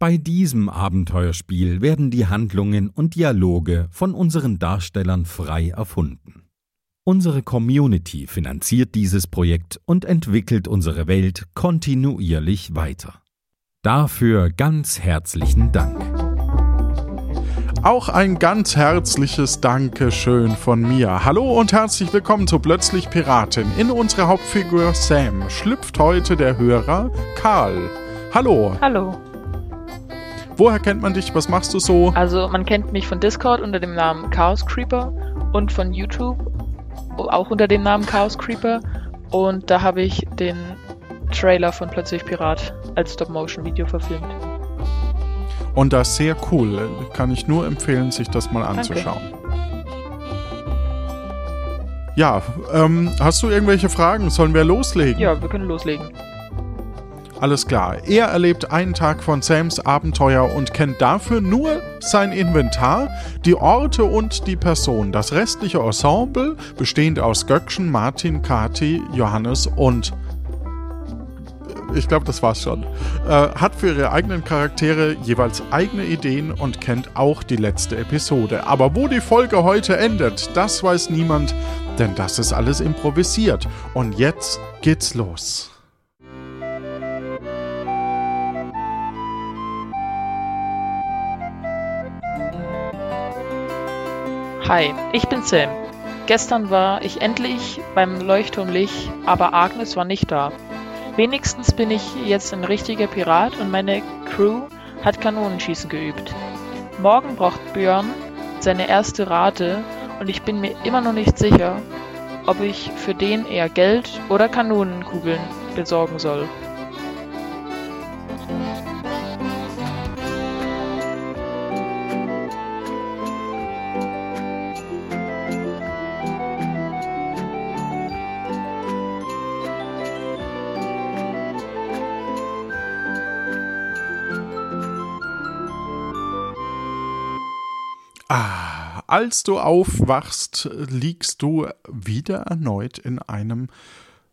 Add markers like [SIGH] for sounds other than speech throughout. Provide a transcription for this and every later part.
Bei diesem Abenteuerspiel werden die Handlungen und Dialoge von unseren Darstellern frei erfunden. Unsere Community finanziert dieses Projekt und entwickelt unsere Welt kontinuierlich weiter. Dafür ganz herzlichen Dank. Auch ein ganz herzliches Dankeschön von mir. Hallo und herzlich willkommen zu Plötzlich Piratin. In unsere Hauptfigur Sam schlüpft heute der Hörer Karl. Hallo. Hallo. Woher kennt man dich? Was machst du so? Also man kennt mich von Discord unter dem Namen Chaos Creeper und von YouTube auch unter dem Namen Chaos Creeper. Und da habe ich den Trailer von Plötzlich Pirat als Stop-Motion-Video verfilmt. Und das ist sehr cool. Kann ich nur empfehlen, sich das mal anzuschauen. Danke. Ja, ähm, hast du irgendwelche Fragen? Sollen wir loslegen? Ja, wir können loslegen. Alles klar. Er erlebt einen Tag von Sams Abenteuer und kennt dafür nur sein Inventar, die Orte und die Person. Das restliche Ensemble, bestehend aus Göckchen, Martin, Kati, Johannes und ich glaube, das war's schon. Äh, hat für ihre eigenen Charaktere jeweils eigene Ideen und kennt auch die letzte Episode. Aber wo die Folge heute endet, das weiß niemand, denn das ist alles improvisiert. Und jetzt geht's los. Hi, ich bin Sam. Gestern war ich endlich beim Leuchtturmlicht, aber Agnes war nicht da. Wenigstens bin ich jetzt ein richtiger Pirat und meine Crew hat Kanonenschießen geübt. Morgen braucht Björn seine erste Rate und ich bin mir immer noch nicht sicher, ob ich für den eher Geld oder Kanonenkugeln besorgen soll. Ah, als du aufwachst, liegst du wieder erneut in einem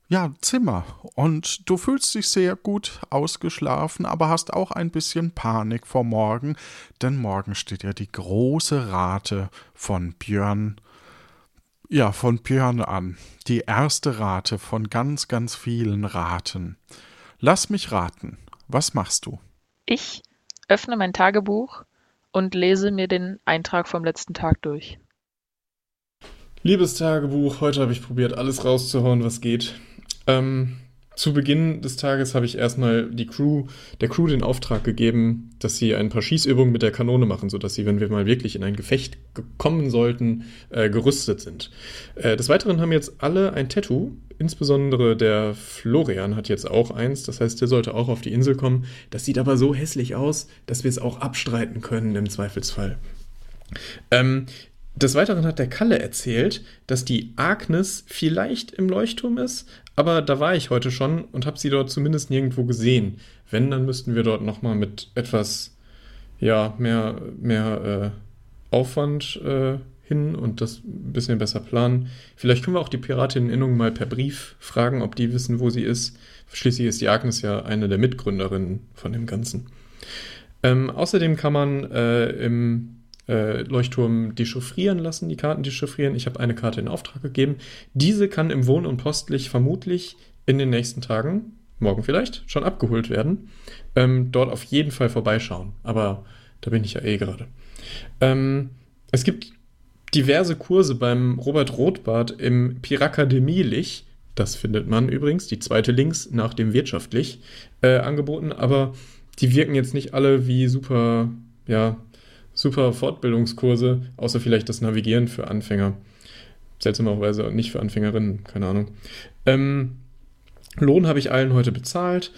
ja, Zimmer und du fühlst dich sehr gut ausgeschlafen, aber hast auch ein bisschen Panik vor morgen, denn morgen steht ja die große Rate von Björn ja, von Björn an. Die erste Rate von ganz, ganz vielen Raten. Lass mich raten. Was machst du? Ich öffne mein Tagebuch und lese mir den Eintrag vom letzten Tag durch. Liebes Tagebuch, heute habe ich probiert, alles rauszuhauen, was geht. Ähm, zu Beginn des Tages habe ich erstmal die Crew, der Crew den Auftrag gegeben, dass sie ein paar Schießübungen mit der Kanone machen, sodass sie, wenn wir mal wirklich in ein Gefecht kommen sollten, äh, gerüstet sind. Äh, des Weiteren haben jetzt alle ein Tattoo, insbesondere der Florian hat jetzt auch eins, das heißt, der sollte auch auf die Insel kommen. Das sieht aber so hässlich aus, dass wir es auch abstreiten können im Zweifelsfall. Ähm, des Weiteren hat der Kalle erzählt, dass die Agnes vielleicht im Leuchtturm ist, aber da war ich heute schon und habe sie dort zumindest nirgendwo gesehen. Wenn, dann müssten wir dort nochmal mit etwas, ja, mehr, mehr äh, Aufwand äh, hin und das ein bisschen besser planen. Vielleicht können wir auch die Piratinnen-Innung mal per Brief fragen, ob die wissen, wo sie ist. Schließlich ist die Agnes ja eine der Mitgründerinnen von dem Ganzen. Ähm, außerdem kann man äh, im äh, Leuchtturm dechiffrieren lassen, die Karten dechiffrieren. Ich habe eine Karte in Auftrag gegeben. Diese kann im Wohn- und Postlich vermutlich in den nächsten Tagen, morgen vielleicht, schon abgeholt werden. Ähm, dort auf jeden Fall vorbeischauen. Aber da bin ich ja eh gerade. Ähm, es gibt diverse Kurse beim Robert Rothbart im Pirakademie-Lich. Das findet man übrigens, die zweite links nach dem wirtschaftlich äh, angeboten, aber die wirken jetzt nicht alle wie super, ja, super Fortbildungskurse, außer vielleicht das Navigieren für Anfänger. Seltsamerweise nicht für Anfängerinnen, keine Ahnung. Ähm, Lohn habe ich allen heute bezahlt.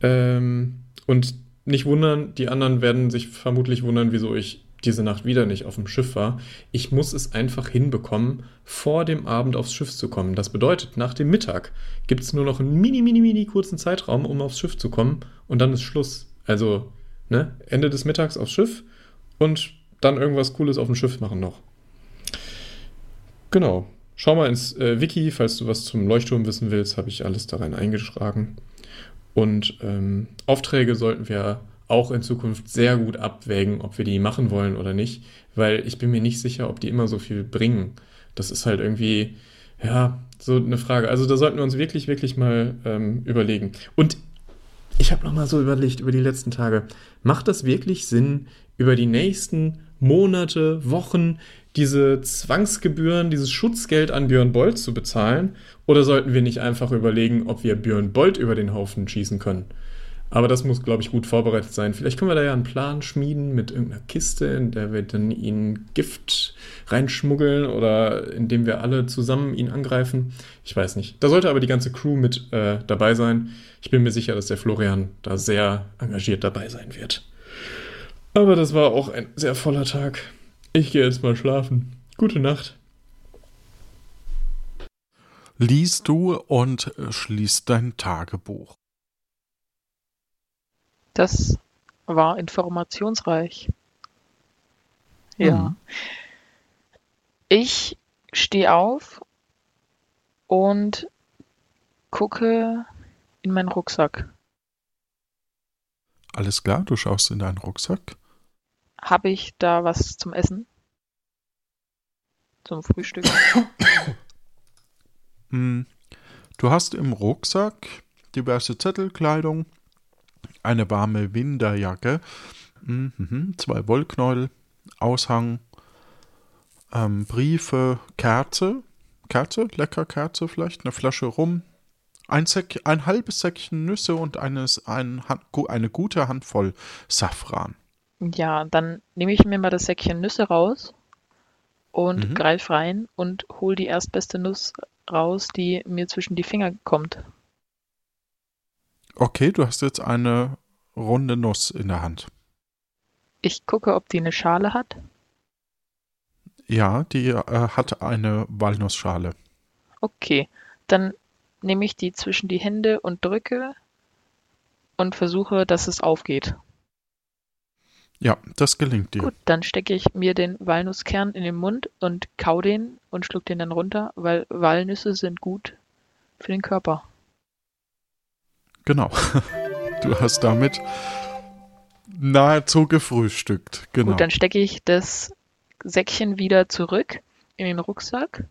Ähm, und nicht wundern, die anderen werden sich vermutlich wundern, wieso ich diese Nacht wieder nicht auf dem Schiff war. Ich muss es einfach hinbekommen, vor dem Abend aufs Schiff zu kommen. Das bedeutet, nach dem Mittag gibt es nur noch einen mini, mini, mini kurzen Zeitraum, um aufs Schiff zu kommen und dann ist Schluss. Also, ne, Ende des Mittags aufs Schiff und dann irgendwas Cooles auf dem Schiff machen noch. Genau. Schau mal ins äh, Wiki, falls du was zum Leuchtturm wissen willst, habe ich alles da rein eingetragen. Und ähm, Aufträge sollten wir auch in Zukunft sehr gut abwägen, ob wir die machen wollen oder nicht, weil ich bin mir nicht sicher, ob die immer so viel bringen. Das ist halt irgendwie, ja, so eine Frage. Also da sollten wir uns wirklich, wirklich mal ähm, überlegen. Und ich habe nochmal so überlegt über die letzten Tage, macht das wirklich Sinn, über die nächsten Monate, Wochen diese Zwangsgebühren, dieses Schutzgeld an Björn Bolt zu bezahlen? Oder sollten wir nicht einfach überlegen, ob wir Björn Bolt über den Haufen schießen können? Aber das muss, glaube ich, gut vorbereitet sein. Vielleicht können wir da ja einen Plan schmieden mit irgendeiner Kiste, in der wir dann ihn Gift reinschmuggeln oder indem wir alle zusammen ihn angreifen. Ich weiß nicht. Da sollte aber die ganze Crew mit äh, dabei sein. Ich bin mir sicher, dass der Florian da sehr engagiert dabei sein wird. Aber das war auch ein sehr voller Tag. Ich gehe jetzt mal schlafen. Gute Nacht. Liest du und schließt dein Tagebuch. Das war informationsreich. Ja. Mhm. Ich stehe auf und gucke in meinen Rucksack. Alles klar, du schaust in deinen Rucksack. Habe ich da was zum Essen? Zum Frühstück? [COUGHS] Hm. Du hast im Rucksack diverse Zettel, Kleidung, eine warme Winterjacke, mhm, zwei Wollknäuel, Aushang, ähm, Briefe, Kerze, Kerze, lecker Kerze vielleicht, eine Flasche Rum, ein, Säck, ein halbes Säckchen Nüsse und eines, ein, eine gute Handvoll Safran. Ja, dann nehme ich mir mal das Säckchen Nüsse raus und Mhm. greif rein und hol die erstbeste Nuss raus, die mir zwischen die Finger kommt. Okay, du hast jetzt eine runde Nuss in der Hand. Ich gucke, ob die eine Schale hat. Ja, die äh, hat eine Walnussschale. Okay, dann nehme ich die zwischen die Hände und drücke und versuche, dass es aufgeht. Ja, das gelingt dir. Gut, dann stecke ich mir den Walnusskern in den Mund und kau den und schluck den dann runter, weil Walnüsse sind gut für den Körper. Genau. [LAUGHS] Du hast damit nahezu gefrühstückt. Genau. Gut, dann stecke ich das Säckchen wieder zurück in den Rucksack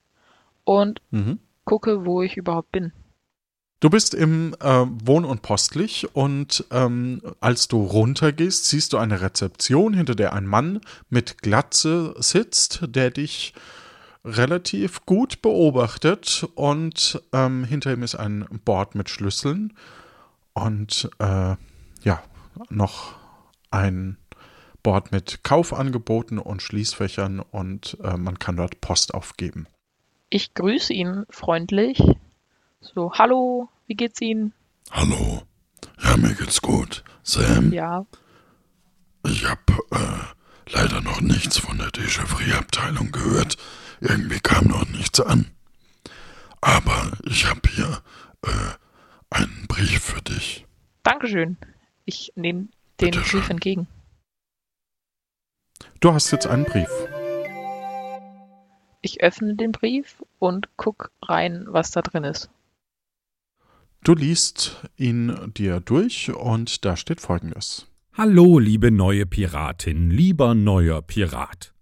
und mhm. gucke, wo ich überhaupt bin. Du bist im äh, Wohn- und Postlich und ähm, als du runtergehst, siehst du eine Rezeption, hinter der ein Mann mit Glatze sitzt, der dich relativ gut beobachtet und ähm, hinter ihm ist ein Board mit Schlüsseln und äh, ja, noch ein Board mit Kaufangeboten und Schließfächern und äh, man kann dort Post aufgeben. Ich grüße ihn freundlich. So, hallo, wie geht's Ihnen? Hallo. Ja, mir geht's gut. Sam, Ja, ich hab äh, leider noch nichts von der Déjà-vu-Abteilung gehört. Irgendwie kam noch nichts an. Aber ich hab hier äh, einen Brief für dich. Dankeschön. Ich nehme den Bitte Brief schön. entgegen. Du hast jetzt einen Brief. Ich öffne den Brief und guck rein, was da drin ist. Du liest ihn dir durch und da steht folgendes. Hallo, liebe neue Piratin, lieber neuer Pirat.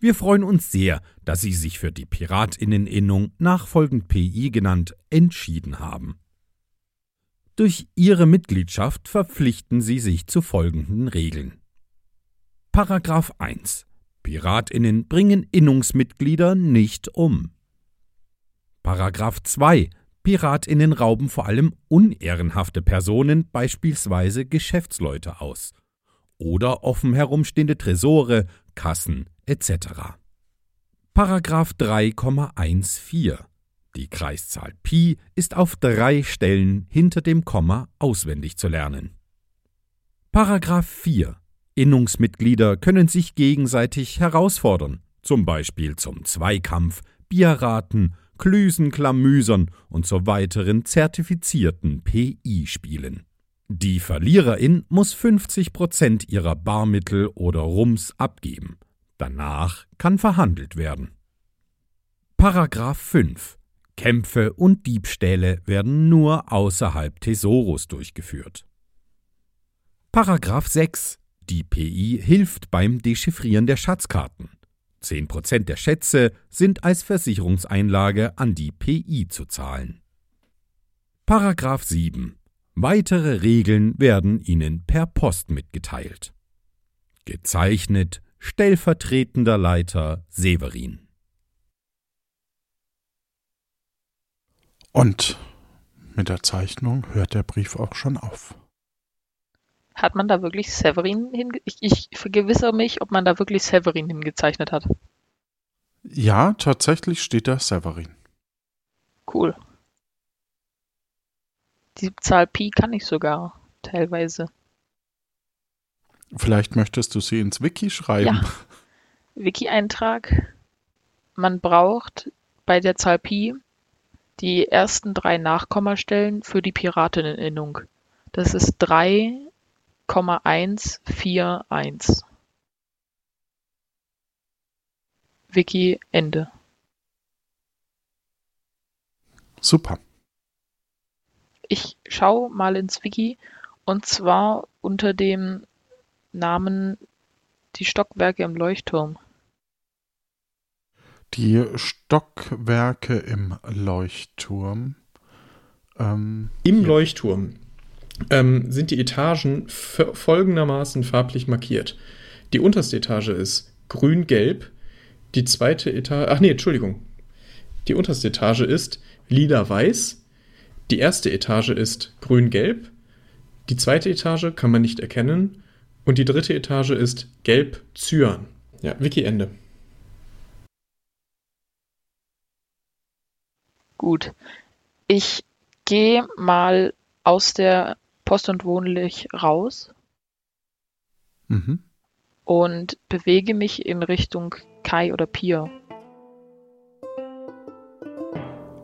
Wir freuen uns sehr, dass Sie sich für die Piratinneninnung, nachfolgend PI genannt, entschieden haben. Durch Ihre Mitgliedschaft verpflichten Sie sich zu folgenden Regeln. Paragraph 1. Piratinnen bringen Innungsmitglieder nicht um. Paragraph 2. Piratinnen rauben vor allem unehrenhafte Personen, beispielsweise Geschäftsleute, aus. Oder offen herumstehende Tresore, Kassen etc. Paragraph 3,14 Die Kreiszahl Pi ist auf drei Stellen hinter dem Komma auswendig zu lernen. Paragraph 4 Innungsmitglieder können sich gegenseitig herausfordern, zum Beispiel zum Zweikampf, Bierraten, Klüsen, Klamüsern und zu weiteren zertifizierten PI-Spielen. Die Verliererin muss 50% ihrer Barmittel oder Rums abgeben. Danach kann verhandelt werden. Paragraph 5 Kämpfe und Diebstähle werden nur außerhalb Thesaurus durchgeführt. Paragraph 6. Die PI hilft beim Dechiffrieren der Schatzkarten. 10% der Schätze sind als Versicherungseinlage an die PI zu zahlen. Paragraph 7. Weitere Regeln werden Ihnen per Post mitgeteilt. Gezeichnet stellvertretender Leiter Severin. Und mit der Zeichnung hört der Brief auch schon auf. Hat man da wirklich Severin hinge... Ich, ich vergewissere mich, ob man da wirklich Severin hingezeichnet hat. Ja, tatsächlich steht da Severin. Cool. Die Zahl Pi kann ich sogar, teilweise. Vielleicht möchtest du sie ins Wiki schreiben. Ja. Wiki-Eintrag. Man braucht bei der Zahl Pi die ersten drei Nachkommastellen für die Pirateninnung. Das ist 3,141. Wiki Ende. Super. Ich schaue mal ins Wiki und zwar unter dem Namen Die Stockwerke im Leuchtturm. Die Stockwerke im Leuchtturm. Ähm, Im hier. Leuchtturm ähm, sind die Etagen folgendermaßen farblich markiert. Die unterste Etage ist grün-gelb, die zweite Etage, ach nee, Entschuldigung. Die unterste Etage ist lila-weiß, die erste Etage ist grün-gelb, die zweite Etage kann man nicht erkennen und die dritte Etage ist gelb-cyan. Ja, Wiki Ende. Gut. Ich gehe mal aus der Post und Wohnlich raus Mhm. und bewege mich in Richtung Kai oder Pier.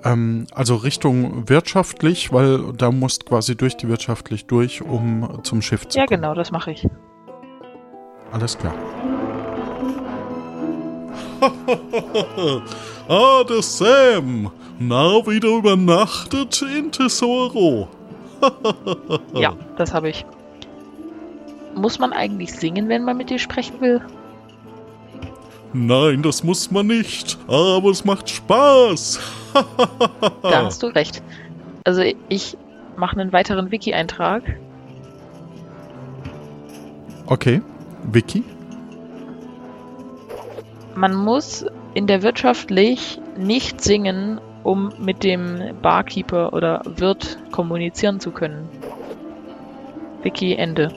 Ähm, also Richtung wirtschaftlich, weil da musst quasi durch die wirtschaftlich durch, um zum Schiff zu Ja, kommen. genau, das mache ich. Alles klar. [LAUGHS] ah, der Sam. Na, wieder übernachtet in Tesoro. Ja, [LAUGHS] das habe ich. Muss man eigentlich singen, wenn man mit dir sprechen will? Nein, das muss man nicht. Aber es macht Spaß. Da hast du recht. Also ich mache einen weiteren Wiki-Eintrag. Okay. Vicky? Man muss in der wirtschaftlich nicht singen, um mit dem Barkeeper oder Wirt kommunizieren zu können. Wiki Ende.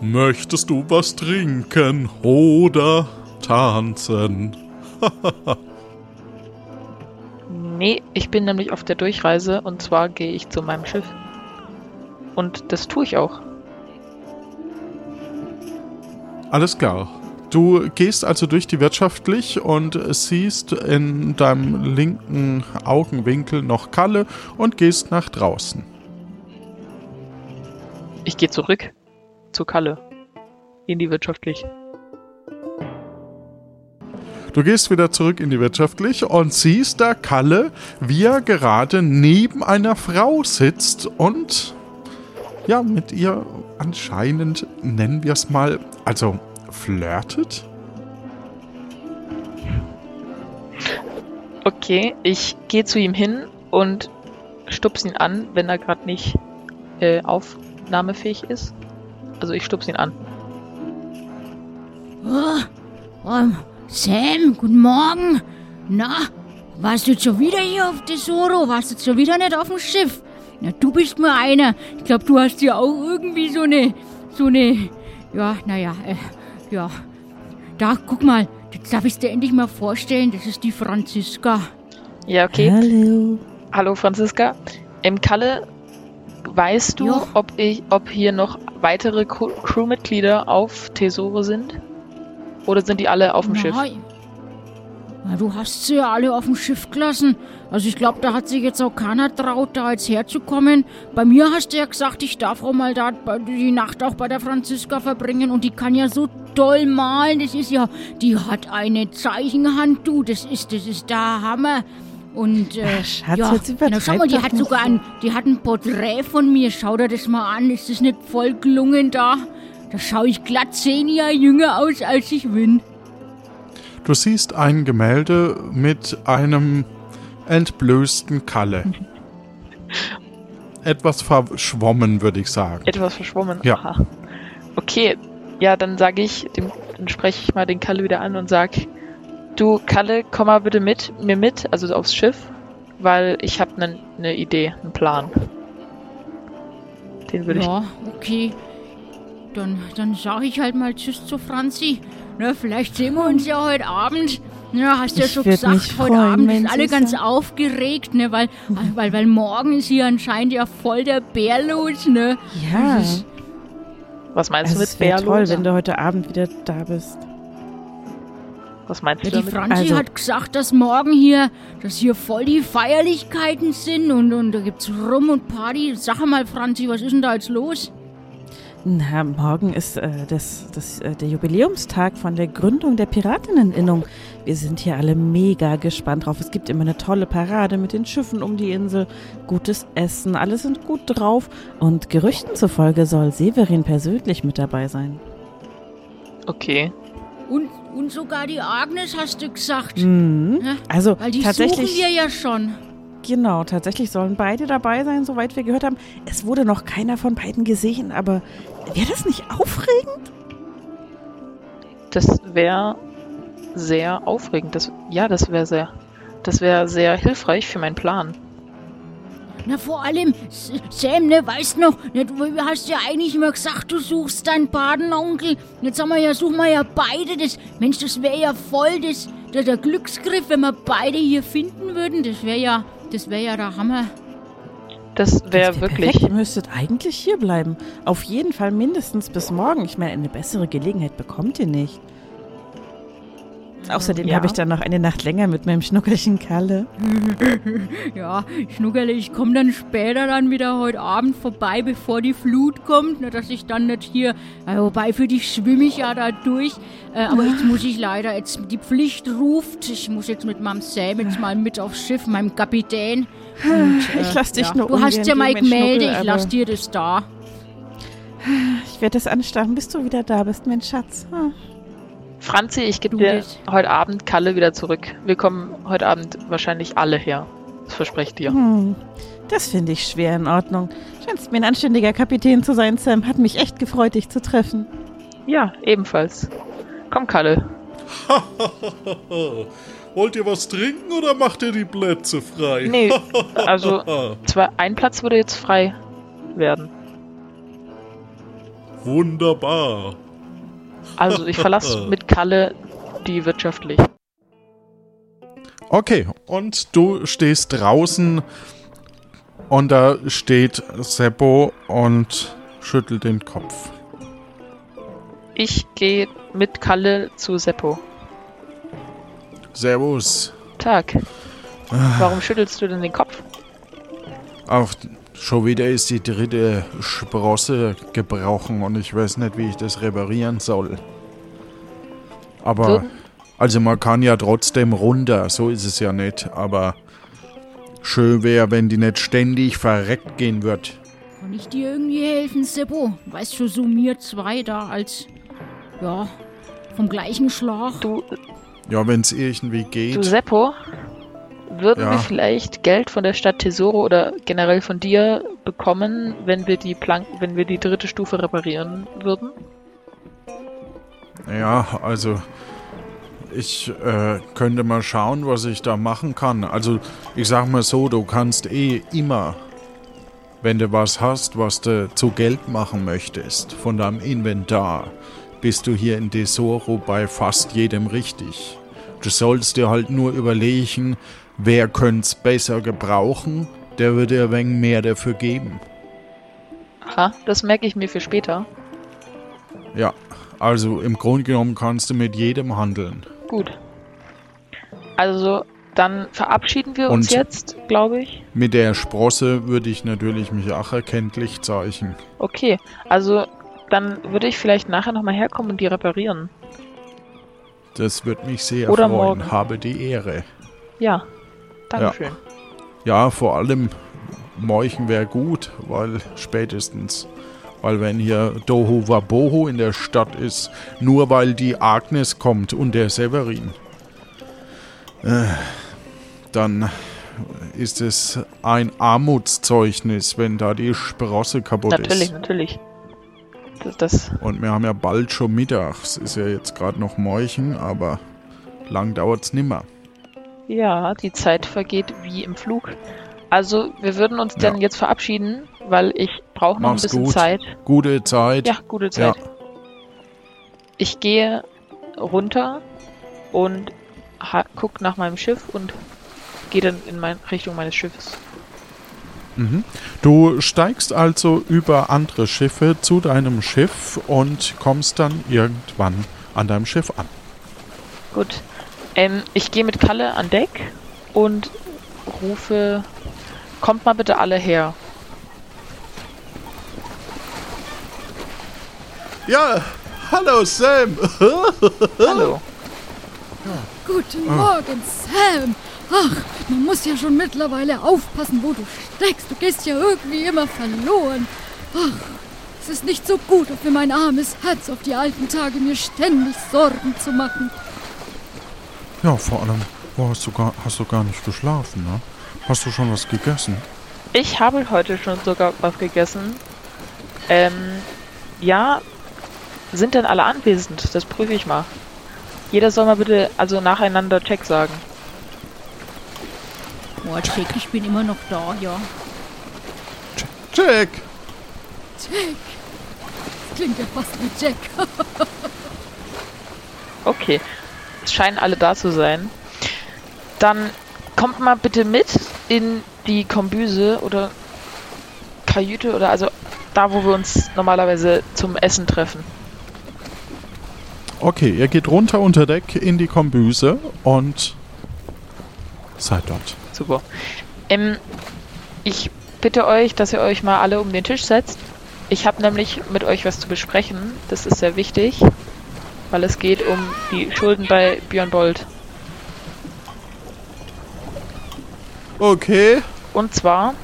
Möchtest du was trinken oder tanzen? [LAUGHS] Nee, ich bin nämlich auf der Durchreise und zwar gehe ich zu meinem Schiff. Und das tue ich auch. Alles klar. Du gehst also durch die wirtschaftlich und siehst in deinem linken Augenwinkel noch Kalle und gehst nach draußen. Ich gehe zurück zu Kalle. In die wirtschaftlich. Du gehst wieder zurück in die wirtschaftlich und siehst da Kalle, wie er gerade neben einer Frau sitzt und ja, mit ihr anscheinend, nennen wir es mal, also flirtet? Okay, ich gehe zu ihm hin und stups ihn an, wenn er gerade nicht äh, aufnahmefähig ist. Also ich stups ihn an. Oh, ähm, Sam, guten Morgen. Na, warst du jetzt schon wieder hier auf Tesoro? Warst du jetzt schon wieder nicht auf dem Schiff? Na, du bist mir einer. Ich glaube, du hast ja auch irgendwie so eine, so eine, ja, naja, äh, ja. Da, guck mal, jetzt darf ich dir endlich mal vorstellen, das ist die Franziska. Ja, okay. Hallo. Hallo Franziska. Im Kalle, weißt du, Ja. ob ich, ob hier noch weitere Crew- Crewmitglieder auf Tesoro sind? Oder sind die alle auf dem Schiff? Na, du hast sie ja alle auf dem Schiff gelassen. Also ich glaube, da hat sich jetzt auch keiner traut, da jetzt herzukommen. Bei mir hast du ja gesagt, ich darf auch mal da die Nacht auch bei der Franziska verbringen. Und die kann ja so toll malen. Das ist ja, die hat eine Zeichenhand, du. Das ist, das ist der Hammer. Und äh, Schatz, ja, jetzt na, schau mal, die hat sogar so. ein, die hat ein Porträt von mir. Schau dir das mal an. Ist das nicht voll gelungen da? Da schaue ich glatt zehn Jahre jünger aus, als ich bin. Du siehst ein Gemälde mit einem entblößten Kalle. [LAUGHS] Etwas verschwommen, würde ich sagen. Etwas verschwommen. Ja. Aha. Okay, ja, dann sage ich, dem, dann spreche ich mal den Kalle wieder an und sag, du Kalle, komm mal bitte mit mir mit, also aufs Schiff, weil ich habe eine ne Idee, einen Plan. Den würde Ja, okay. Dann, dann sage ich halt mal Tschüss zu Franzi. Na, vielleicht sehen wir uns ja heute Abend. Ja, hast ja Ich schon gesagt, mich heute freuen, Abend sind alle ganz sagen. aufgeregt, ne, weil, weil, weil morgen ist hier anscheinend ja voll der Bär los, ne? Ja, ist-. Was meinst also du es mit wäre Bär toll, los? wenn du heute Abend wieder da bist. Was meinst Ja, du die damit? Franzi Also- hat gesagt, dass morgen hier, dass hier voll die Feierlichkeiten sind und, und da gibt's Rum und Party. Sag mal, Franzi, was ist denn da jetzt los? Na, morgen ist äh, das, das, äh, der Jubiläumstag von der Gründung der Piratenneninnung. Wir sind hier alle mega gespannt drauf. Es gibt immer eine tolle Parade mit den Schiffen um die Insel, gutes Essen, alle sind gut drauf und Gerüchten zufolge soll Severin persönlich mit dabei sein. Okay. Und, und sogar die Agnes, hast du gesagt. Mhm. Ja, Also Weil die tatsächlich, suchen wir ja schon. Genau, tatsächlich sollen beide dabei sein, soweit wir gehört haben. Es wurde noch keiner von beiden gesehen, aber wäre das nicht aufregend? Das wäre sehr aufregend. Das, ja, das wäre sehr, das wäre sehr hilfreich für meinen Plan. Na, vor allem, Sam, ne, weißt noch, ne, du hast ja eigentlich immer gesagt, du suchst deinen Patenonkel. Jetzt haben wir ja, suchen wir ja beide das. Mensch, das wäre ja voll das, der, der Glücksgriff, wenn wir beide hier finden würden. Das wäre ja, das wäre ja der Hammer. Das wäre wär wirklich. Perfekt. Ihr müsstet eigentlich hier bleiben. Auf jeden Fall mindestens bis morgen. Ich meine, eine bessere Gelegenheit bekommt ihr nicht. Außerdem Ja. habe ich dann noch eine Nacht länger mit meinem schnuckelchen Kalle. [LAUGHS] Ja, Schnuckerle, ich komme dann später dann wieder heute Abend vorbei, bevor die Flut kommt, ne, dass ich dann nicht hier, wobei für dich schwimme ich ja da durch, äh, aber jetzt muss ich leider, jetzt die Pflicht ruft, ich muss jetzt mit meinem Sam jetzt mal mit aufs Schiff, meinem Kapitän. Und, äh, Ich lass dich ja, nur Du hast ja mal gemeldet, ich lass dir das da. Ich werde es anstarren, bis du wieder da bist, mein Schatz. Ah. Franzi, ich gebe dir heute Abend Kalle wieder zurück. Wir kommen heute Abend wahrscheinlich alle her. Das verspreche ich dir. Hm, das finde ich schwer in Ordnung. Scheinst mir ein anständiger Kapitän zu sein, Sam. Hat mich echt gefreut, dich zu treffen. Ja, ebenfalls. Komm, Kalle. [LAUGHS] Wollt ihr was trinken oder macht ihr die Plätze frei? Nee, [LAUGHS] also zwar ein Platz würde jetzt frei werden. Wunderbar. Also ich verlasse [LAUGHS] mit Kalle die wirtschaftlich. Okay, und du stehst draußen und da steht Seppo und schüttelt den Kopf. Ich gehe mit Kalle zu Seppo. Servus. Tag. Warum schüttelst du denn den Kopf? Auch schon wieder ist die dritte Sprosse gebrochen und ich weiß nicht, wie ich das reparieren soll. Aber, also man kann ja trotzdem runter, so ist es ja nicht, aber schön wäre, wenn die nicht ständig verreckt gehen wird. Kann ich dir irgendwie helfen, Seppo? Weißt du, so mir zwei da als, ja, vom gleichen Schlag. Du, Ja, wenn es irgendwie du geht. Seppo, würden Ja. wir vielleicht Geld von der Stadt Tesoro oder generell von dir bekommen, wenn wir die Plank wenn wir die dritte Stufe reparieren würden? Ja, also ich äh, könnte mal schauen, was ich da machen kann. Also ich sag mal so, du kannst eh immer, wenn du was hast, was du zu Geld machen möchtest, von deinem Inventar, bist du hier in Tesoro bei fast jedem richtig. Du sollst dir halt nur überlegen, wer könnte es besser gebrauchen, der würde ein wenig mehr dafür geben. Aha, das merke ich mir für später. Ja, also im Grunde genommen kannst du mit jedem handeln. Gut. Also, dann verabschieden wir uns Und- jetzt, glaube ich. Mit der Sprosse würde ich natürlich mich auch erkenntlich zeichnen. Okay, also dann würde ich vielleicht nachher nochmal herkommen und die reparieren. Das würde mich sehr Oder freuen. morgen. Habe die Ehre. Ja, Dankeschön. Ja, vor allem Morchen wäre gut, weil spätestens, weil wenn hier Doho Waboho in der Stadt ist, nur weil die Agnes kommt und der Severin, äh, dann ist es ein Armutszeugnis, wenn da die Sprosse kaputt Natürlich, ist. natürlich. Das, das, Und wir haben ja bald schon Mittag. Es ist ja jetzt gerade noch Morchen, aber lang dauert's nimmer. Ja, die Zeit vergeht wie im Flug. Also, wir würden uns Ja. dann jetzt verabschieden, weil ich brauche noch Mach's ein bisschen gut. Zeit. Gute Zeit. Ja, gute Zeit. Ich gehe runter und ha guck nach meinem Schiff und gehe dann in mein Richtung meines Schiffes. Mhm. Du steigst also über andere Schiffe zu deinem Schiff und kommst dann irgendwann an deinem Schiff an. Gut. Ähm, ich gehe mit Kalle an Deck und rufe, kommt mal bitte alle her. Ja, hallo Sam. [LAUGHS] Hallo. Guten Morgen, Sam. Ach, man muss ja schon mittlerweile aufpassen, wo du steckst. Du gehst ja irgendwie immer verloren. Ach, es ist nicht so gut für mein armes Herz auf die alten Tage mir ständig Sorgen zu machen. Ja, vor allem, wo hast du gar, hast du gar nicht geschlafen, ne? Hast du schon was gegessen? Ich habe heute schon sogar was gegessen. Ähm, ja, sind denn alle anwesend? Das prüfe ich mal. Jeder soll mal bitte also nacheinander Check sagen. Boah, Jack, ich bin immer noch da, ja. Jack! Jack. Das klingt ja fast wie Jack. [LAUGHS] Okay, es scheinen alle da zu sein. Dann kommt mal bitte mit in die Kombüse oder Kajüte oder also da, wo wir uns normalerweise zum Essen treffen. Okay, ihr geht runter unter Deck in die Kombüse und seid dort. Super. Ähm, ich bitte euch, dass ihr euch mal alle um den Tisch setzt. Ich habe nämlich mit euch was zu besprechen. Das ist sehr wichtig, weil es geht um die Schulden bei Björn Bold. Okay. Und zwar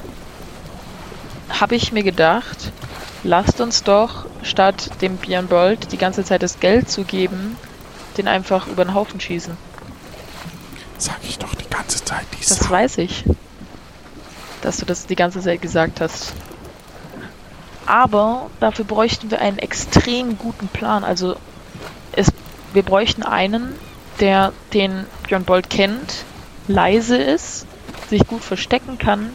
habe ich mir gedacht, lasst uns doch statt dem Björn Bold die ganze Zeit das Geld zu geben, den einfach über den Haufen schießen. Sag ich doch die ganze Zeit die Das weiß ich. Dass du das die ganze Zeit gesagt hast. Aber dafür bräuchten wir einen extrem guten Plan. Also wir bräuchten einen, der den Björn Bold kennt, leise ist, sich gut verstecken kann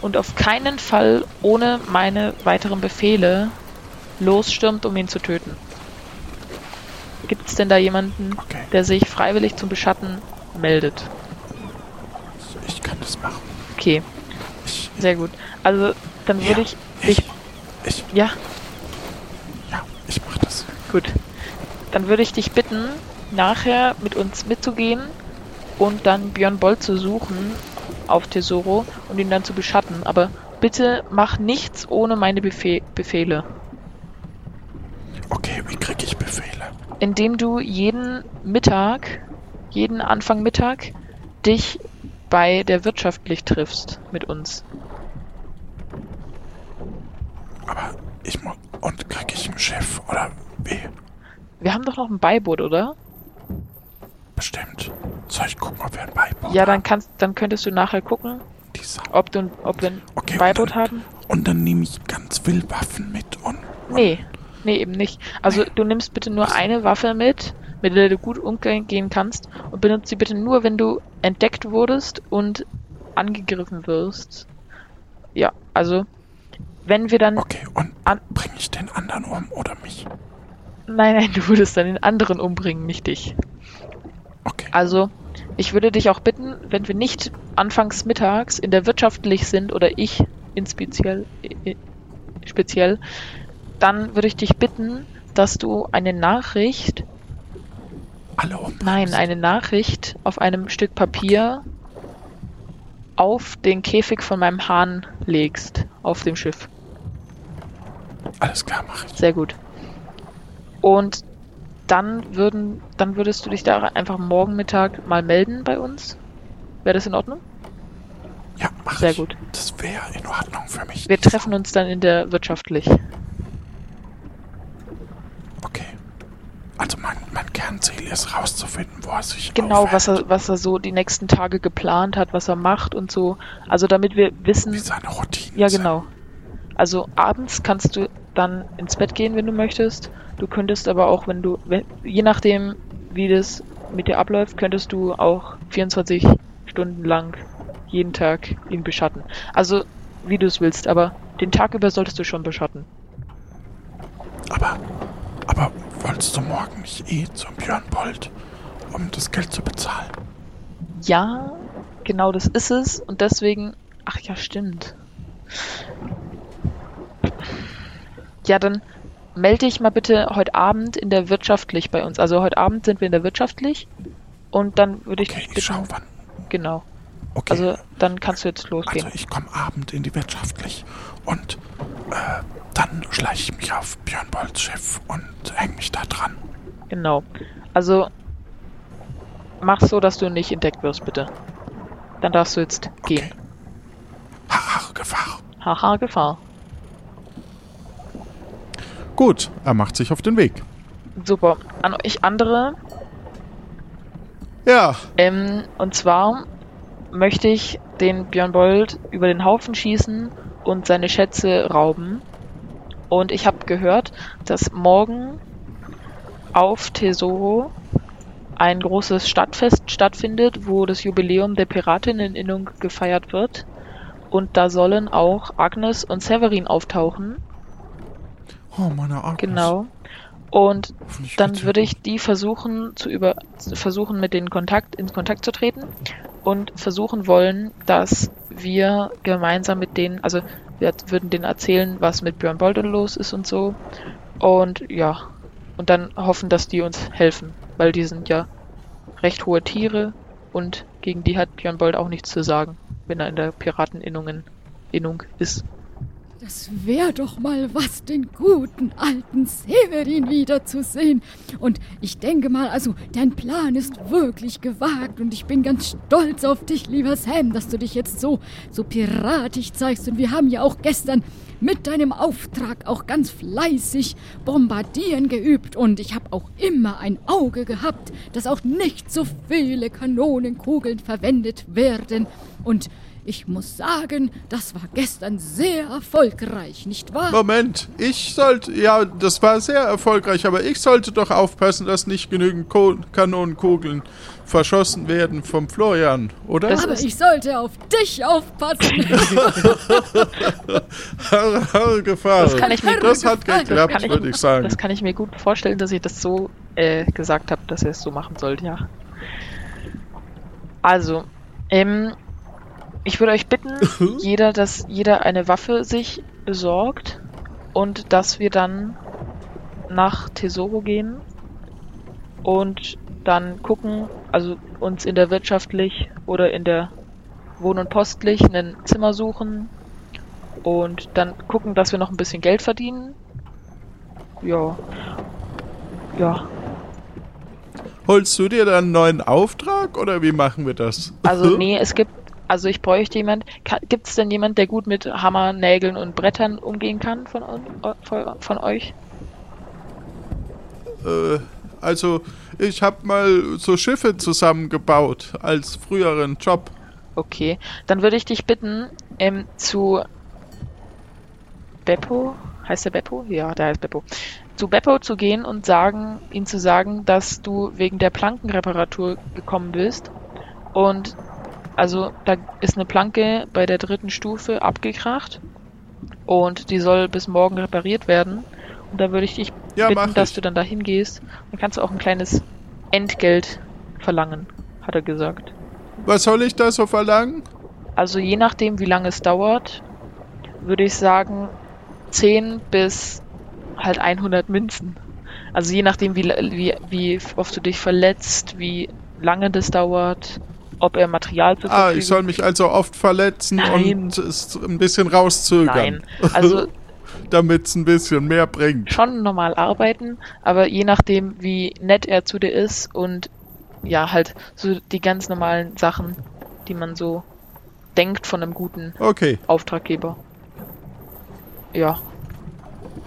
und auf keinen Fall ohne meine weiteren Befehle losstürmt, um ihn zu töten. Gibt es denn da jemanden, Okay. der sich freiwillig zum Beschatten meldet? Ich kann das machen. Okay, Ich, sehr gut. Also, dann würde Ja, ich dich. ich, Ja, ja, ich mach das. gut. Dann würde ich dich bitten, nachher mit uns mitzugehen und dann Björn Boll zu suchen auf Tesoro und ihn dann zu beschatten. Aber bitte mach nichts ohne meine Befe Befehle. Okay, wie krieg ich Befehle? Indem du jeden Mittag, jeden Anfang Mittag, dich bei der Wirtschaftlich triffst mit uns. Aber ich muss. Und krieg ich ein Schiff oder wie? Wir haben doch noch ein Beiboot, oder? Bestimmt. Soll ich gucken, ob wir ein Beiboot Ja, dann haben? kannst, dann könntest du nachher gucken, ob, du, ob wir ein Okay, und Beiboot dann- haben. Und dann nehme ich ganz viel Waffen mit und. Nee, nee, eben nicht. Also Nee. du nimmst bitte nur eine Waffe mit, mit der du gut umgehen kannst und benutzt sie bitte nur, wenn du entdeckt wurdest und angegriffen wirst. Ja, also wenn wir dann... Okay, und An- bringe ich den anderen um oder mich? Nein, nein, du würdest dann den anderen umbringen, nicht dich. Okay. Also ich würde dich auch bitten, wenn wir nicht anfangs mittags in der wirtschaftlich sind oder ich in speziell, i- speziell, dann würde ich dich bitten, dass du eine Nachricht um. Nein, eine Nachricht auf einem Stück Papier auf den Käfig von meinem Hahn legst, auf dem Schiff. Alles klar, mache ich. Sehr gut. Und dann würden, dann würdest du dich da einfach morgen Mittag mal melden bei uns. Wäre das in Ordnung? Ja, mach Sehr ich. gut. Das wäre in Ordnung für mich. Wir treffen uns dann in der wirtschaftlich. Okay. Also mein, mein Kernziel ist rauszufinden, wo er sich Genau, aufhält. was er, was er so die nächsten Tage geplant hat, was er macht und so. Also damit wir wissen, Wie seine Routinen Ja, genau. Also abends kannst du dann ins Bett gehen, wenn du möchtest. Du könntest aber auch, wenn du, we- je nachdem, wie das mit dir abläuft, könntest du auch 24 Stunden lang jeden Tag ihn beschatten. Also wie du es willst, aber den Tag über solltest du schon beschatten. Aber, aber wolltest du morgen nicht eh zum Björn Bolt, um das Geld zu bezahlen? Ja, genau das ist es und deswegen, ach ja, stimmt. Ja, dann melde dich mal bitte heute Abend in der wirtschaftlich bei uns. Also heute Abend sind wir in der wirtschaftlich und dann würde ich Okay, dich ich schau bitten, wann. genau. Okay. Also dann kannst du jetzt losgehen. Also ich komme Abend in die wirtschaftlich und äh, dann schleiche ich mich auf Björn Bolts Schiff und häng mich da dran. Genau. Also mach so, dass du nicht entdeckt wirst, bitte. Dann darfst du jetzt gehen. Okay. Haha, Gefahr. Haha, Gefahr. Gut, er macht sich auf den Weg. Super. An euch andere, Ja, Ähm, und zwar möchte ich den Björn Bold über den Haufen schießen und seine Schätze rauben. Und ich habe gehört, dass morgen auf Tesoro ein großes Stadtfest stattfindet, wo das Jubiläum der Piratinneninnung gefeiert wird. Und da sollen auch Agnes und Severin auftauchen. Oh meine Agnes. Genau. Und dann würde ich die versuchen zu über versuchen mit denen Kontakt ins Kontakt zu treten und versuchen wollen, dass wir gemeinsam mit denen, also wir würden denen erzählen, was mit Björn Bolden los ist und so und ja und dann hoffen, dass die uns helfen, weil die sind ja recht hohe Tiere und gegen die hat Björn Bold auch nichts zu sagen, wenn er in der Pirateninnungen Innung ist. Das wäre doch mal was, den guten alten Severin wiederzusehen. Und ich denke mal, also dein Plan ist wirklich gewagt und ich bin ganz stolz auf dich, lieber Sam, dass du dich jetzt so, so piratisch zeigst. Und wir haben ja auch gestern mit deinem Auftrag auch ganz fleißig Bombardieren geübt und ich habe auch immer ein Auge gehabt, dass auch nicht so viele Kanonenkugeln verwendet werden. Und ich muss sagen, das war gestern sehr erfolgreich, nicht wahr? Moment, ich sollte, ja, das war sehr erfolgreich, aber ich sollte doch aufpassen, dass nicht genügend Ko Kanonenkugeln verschossen werden vom Florian, oder? Das Aber ich sollte auf dich aufpassen. [LAUGHS] Herr, Herr Gefahr. Das kann ich mir Das hat geklappt, würde ich sagen. Das kann ich mir gut vorstellen, dass ich das so äh, gesagt habe, dass ihr es so machen sollt, ja. Also, ähm, ich würde euch bitten, jeder, dass jeder eine Waffe sich besorgt und dass wir dann nach Tesoro gehen und dann gucken, also uns in der wirtschaftlich oder in der Wohn- und Postlich ein Zimmer suchen und dann gucken, dass wir noch ein bisschen Geld verdienen. Ja. Ja. Holst du dir dann einen neuen Auftrag oder wie machen wir das? Also [LAUGHS] nee, es gibt, also ich bräuchte jemand. Gibt es denn jemand, der gut mit Hammer, Nägeln und Brettern umgehen kann von, un- von, von euch? Äh, also, ich habe mal so Schiffe zusammengebaut als früheren Job. Okay, dann würde ich dich bitten, ähm, zu Beppo, heißt der Beppo? Ja, der heißt Beppo. Zu Beppo zu gehen und sagen, ihm zu sagen, dass du wegen der Plankenreparatur gekommen bist. Und also da ist eine Planke bei der dritten Stufe abgekracht und die soll bis morgen repariert werden. Und da würde ich dich Ja, bitten, dass ich. du dann dahin gehst. Dann kannst du auch ein kleines Entgelt verlangen, hat er gesagt. Was soll ich da so verlangen? Also je nachdem, wie lange es dauert, würde ich sagen 10 bis halt 100 Münzen. Also je nachdem, wie, wie, wie oft du dich verletzt, wie lange das dauert, ob er Material zur Ah, Verfügung ich soll mich also oft verletzen Nein. und es ein bisschen rauszögern. Nein, also [LAUGHS] Damit es ein bisschen mehr bringt. schon normal arbeiten, aber je nachdem, wie nett er zu dir ist und ja, halt so die ganz normalen Sachen, die man so denkt von einem guten Okay. Auftraggeber. Ja.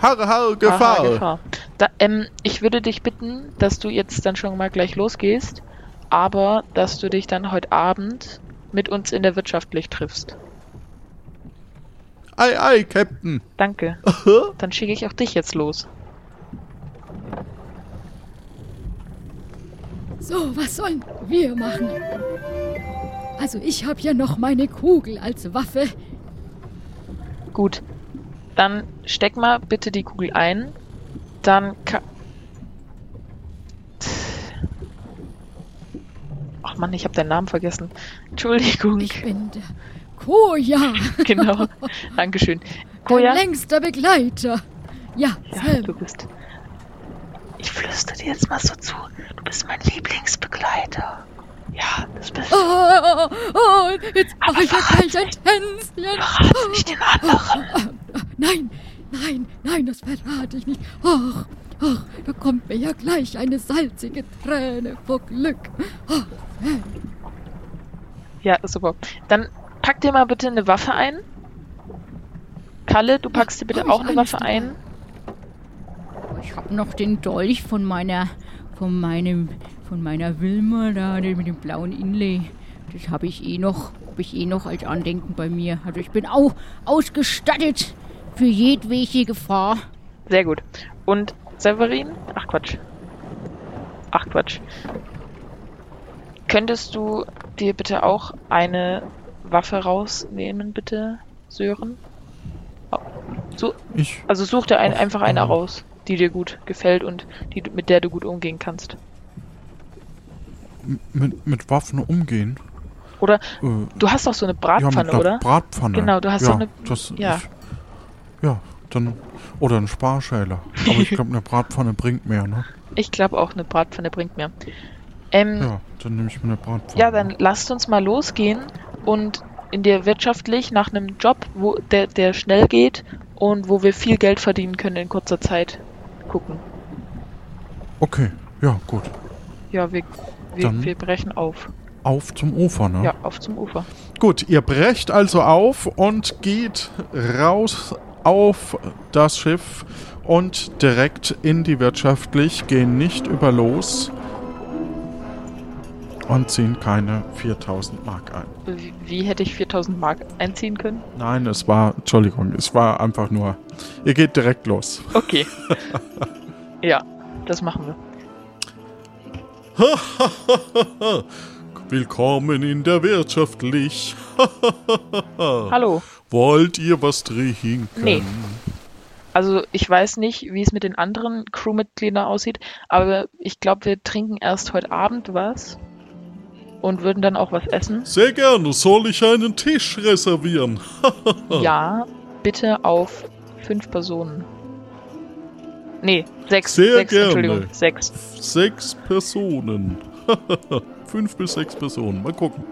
Harre, harre, Gefahr. Aha, Gefahr. Da, ähm, ich würde dich bitten, dass du jetzt dann schon mal gleich losgehst, aber dass du dich dann heute Abend mit uns in der Wirtschaftlich triffst. Ei, ei, Captain. Danke. Dann schicke ich auch dich jetzt los. So, was sollen wir machen? Also ich habe ja noch meine Kugel als Waffe. Gut. Dann steck mal bitte die Kugel ein. Dann ka Ach Mann, ich habe deinen Namen vergessen. Entschuldigung. Ich bin der Koja, genau. Dankeschön. dein Koja? längster Begleiter. Ja, Ja, Sam. du bist. Ich flüstere dir jetzt mal so zu. Du bist mein Lieblingsbegleiter. Ja, das bist Oh, du. oh, oh, jetzt mache ich gleich ein Tänzchen. Verrat's nicht den anderen. Ah, ah, Nein, nein, nein, das verrate ich nicht. Ach, ach, da kommt mir ja gleich eine salzige Träne vor Glück. Ach. Ja, super. Dann pack dir mal bitte eine Waffe ein. Kalle, du packst dir bitte hab auch eine Waffe dabei. ein. Ich habe noch den Dolch von meiner, von meinem, von meiner Wilma da, den mit dem blauen Inlay. Das habe ich eh noch, habe ich eh noch als Andenken bei mir. Also ich bin auch ausgestattet für jedwege Gefahr. Sehr gut. Und Severin? Ach Quatsch. Ach Quatsch. Könntest du dir bitte auch eine Waffe rausnehmen, bitte, Sören? Oh, So, Ich. also such dir ein, Ach, einfach eine ja. raus, die dir gut gefällt und die, mit der du gut umgehen kannst. Mit, mit Waffen umgehen. Oder Äh, du hast doch so eine ja, Bratpfanne, mit einer oder? Bratpfanne. Genau, du hast ja, so eine- Das, ja. Ich, ja, dann. Oder ein Sparschäler. Aber ich glaube, eine Bratpfanne bringt mehr, ne? Ich glaube auch, eine Bratpfanne bringt mehr. Ähm, Ja, dann nehme ich mir eine Bratpfanne. Ja, dann lasst uns mal losgehen und in der wirtschaftlich nach einem Job, wo der, der schnell geht und wo wir viel Geld verdienen können in kurzer Zeit gucken. Okay, ja, gut. Ja, wir, wir, wir brechen auf. Auf zum Ufer, ne? Ja, auf zum Ufer. Gut, ihr brecht also auf und geht raus auf das Schiff und direkt in die wirtschaftlich, gehen nicht über los und ziehen keine 4000 Mark ein. Wie, wie hätte ich 4000 Mark einziehen können? Nein, es war, Entschuldigung, es war einfach nur, ihr geht direkt los. Okay. [LAUGHS] ja, das machen wir. [LAUGHS] Willkommen in der wirtschaftlich. [LAUGHS] Hallo. Wollt ihr was trinken? Nee. Also ich weiß nicht, wie es mit den anderen Crewmitgliedern aussieht, aber ich glaube, wir trinken erst heute Abend was und würden dann auch was essen. Sehr gerne. Soll ich einen Tisch reservieren? [LAUGHS] Ja, bitte auf fünf Personen. Nee, sechs. Sehr sechs, gerne. Entschuldigung, sechs. Sechs Personen. [LAUGHS] Fünf bis sechs Personen. Mal gucken.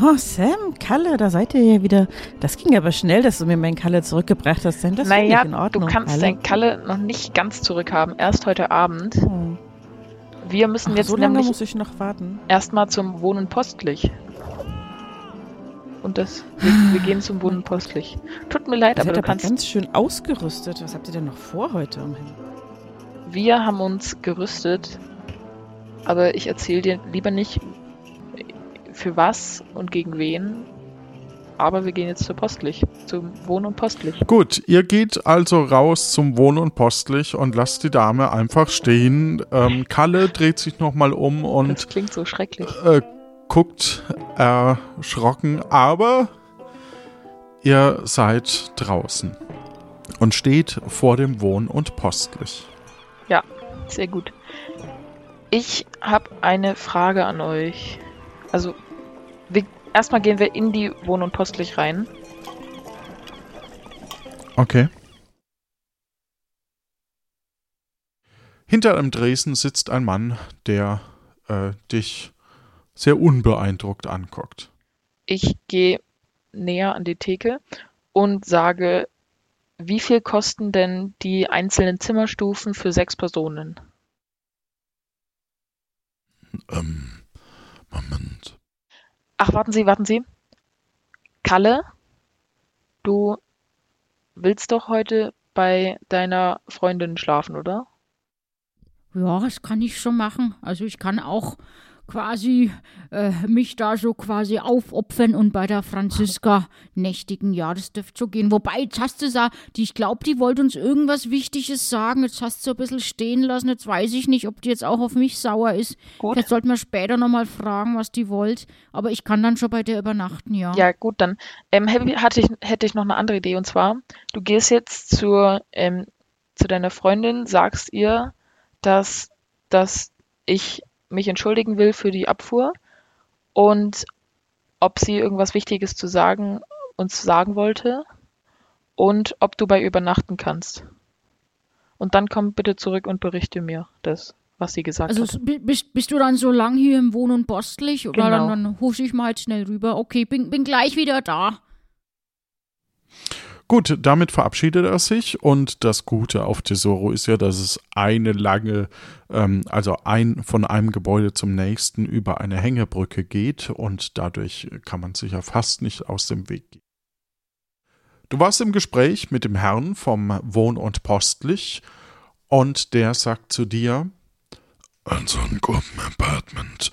Oh, Sam, Kalle, da seid ihr ja wieder. Das ging aber schnell, dass du mir meinen Kalle zurückgebracht hast, denn das naja, in Ordnung. du kannst Kalle. dein Kalle noch nicht ganz zurückhaben. Erst heute Abend. Hm. Wir müssen Ach, jetzt so lange nämlich muss ich noch warten. erstmal zum Wohnen postlich. Und das, wir, wir gehen zum Wohnen postlich. Tut mir leid, aber du aber kannst. ganz schön ausgerüstet. Was habt ihr denn noch vor heute? Wir haben uns gerüstet, aber ich erzähle dir lieber nicht für was und gegen wen. Aber wir gehen jetzt zur Postlich, zum Wohn- und Postlich. Gut, ihr geht also raus zum Wohn- und Postlich und lasst die Dame einfach stehen. Ähm, Kalle dreht sich nochmal um und Das klingt so schrecklich. äh, guckt erschrocken, aber ihr seid draußen und steht vor dem Wohn- und Postlich. Sehr gut. Ich habe eine Frage an euch. Also, wir, erstmal gehen wir in die Wohn- und Postlich rein. Okay. Hinter einem Dresen sitzt ein Mann, der äh, dich sehr unbeeindruckt anguckt. Ich gehe näher an die Theke und sage, wie viel kosten denn die einzelnen Zimmerstufen für sechs Personen? Ähm, Moment. Ach, warten Sie, warten Sie. Kalle, du willst doch heute bei deiner Freundin schlafen, oder? Ja, das kann ich schon machen. Also ich kann auch quasi äh, mich da so quasi aufopfern und bei der Franziska nächtigen. Ja, das dürfte so gehen. Wobei, jetzt hast du ja, die, ich glaube, die wollte uns irgendwas Wichtiges sagen. Jetzt hast du so ein bisschen stehen lassen. Jetzt weiß ich nicht, ob die jetzt auch auf mich sauer ist. Gut. Vielleicht sollten wir später nochmal fragen, was die wollt. Aber ich kann dann schon bei dir übernachten, ja. Ja, gut, dann ähm, hätte ich, hätte ich noch eine andere Idee. Und zwar, du gehst jetzt zur, ähm, zu deiner Freundin, sagst ihr, dass, dass ich mich entschuldigen will für die Abfuhr und ob sie irgendwas Wichtiges zu sagen uns sagen wollte und ob du bei übernachten kannst. Und dann komm bitte zurück und berichte mir das, was sie gesagt Also hat. bi- bist, bist du dann so lang hier im Wohn- und Bostlich? Oder Genau. dann, dann husche ich mal halt schnell rüber. Okay, bin, bin gleich wieder da. Gut, damit verabschiedet er sich und das Gute auf Tesoro ist ja, dass es eine lange, ähm, also ein von einem Gebäude zum nächsten über eine Hängebrücke geht und dadurch kann man sich ja fast nicht aus dem Weg gehen. Du warst im Gespräch mit dem Herrn vom Wohn- und Postlich und der sagt zu dir, Also ein Gruppenapartment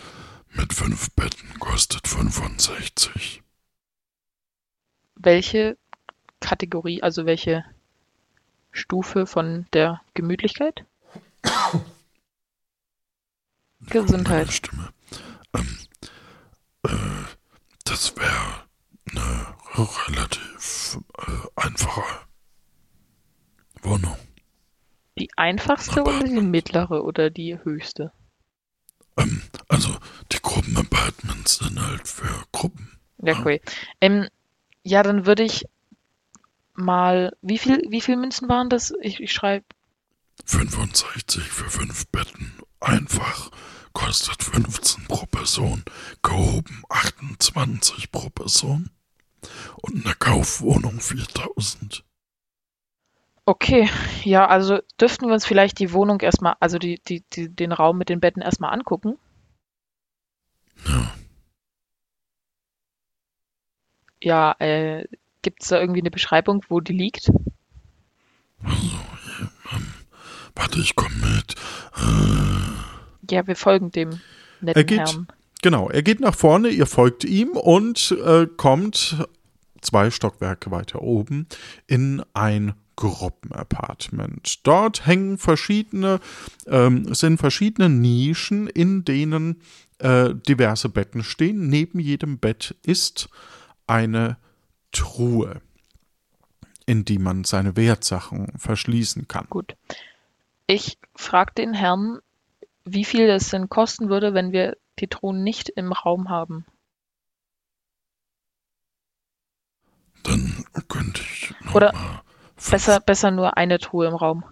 mit fünf Betten kostet 65. Welche Kategorie, also welche Stufe von der Gemütlichkeit? [COUGHS] Gesundheit. Stimme. Ähm, äh, das wäre eine relativ äh, einfache Wohnung. Die einfachste oder die mittlere oder die höchste? Ähm, also die Gruppenapartments sind halt für Gruppen. Ja, cool. Ähm, ja, dann würde ich mal, wie viel, wie viel Münzen waren das? Ich, ich schreibe 65 für fünf Betten. Einfach. Kostet 15 pro Person. Gehoben 28 pro Person. Und eine Kaufwohnung 4000. Okay, ja, also dürften wir uns vielleicht die Wohnung erstmal, also die, die, die, den Raum mit den Betten erstmal angucken. Ja. Ja, äh, gibt es da irgendwie eine Beschreibung, wo die liegt? Also, ähm, warte, ich komme mit. Äh, Ja, wir folgen dem netten Er geht- Herrn. Genau, er geht nach vorne, ihr folgt ihm und äh, kommt zwei Stockwerke weiter oben in ein Gruppenapartment. Dort hängen verschiedene, ähm, sind verschiedene Nischen, in denen äh, diverse Betten stehen. Neben jedem Bett ist eine Truhe, in die man seine Wertsachen verschließen kann. Gut. Ich frage den Herrn, wie viel es denn kosten würde, wenn wir die Truhen nicht im Raum haben. dann könnte ich noch Oder mal Besser, besser nur eine Truhe im Raum.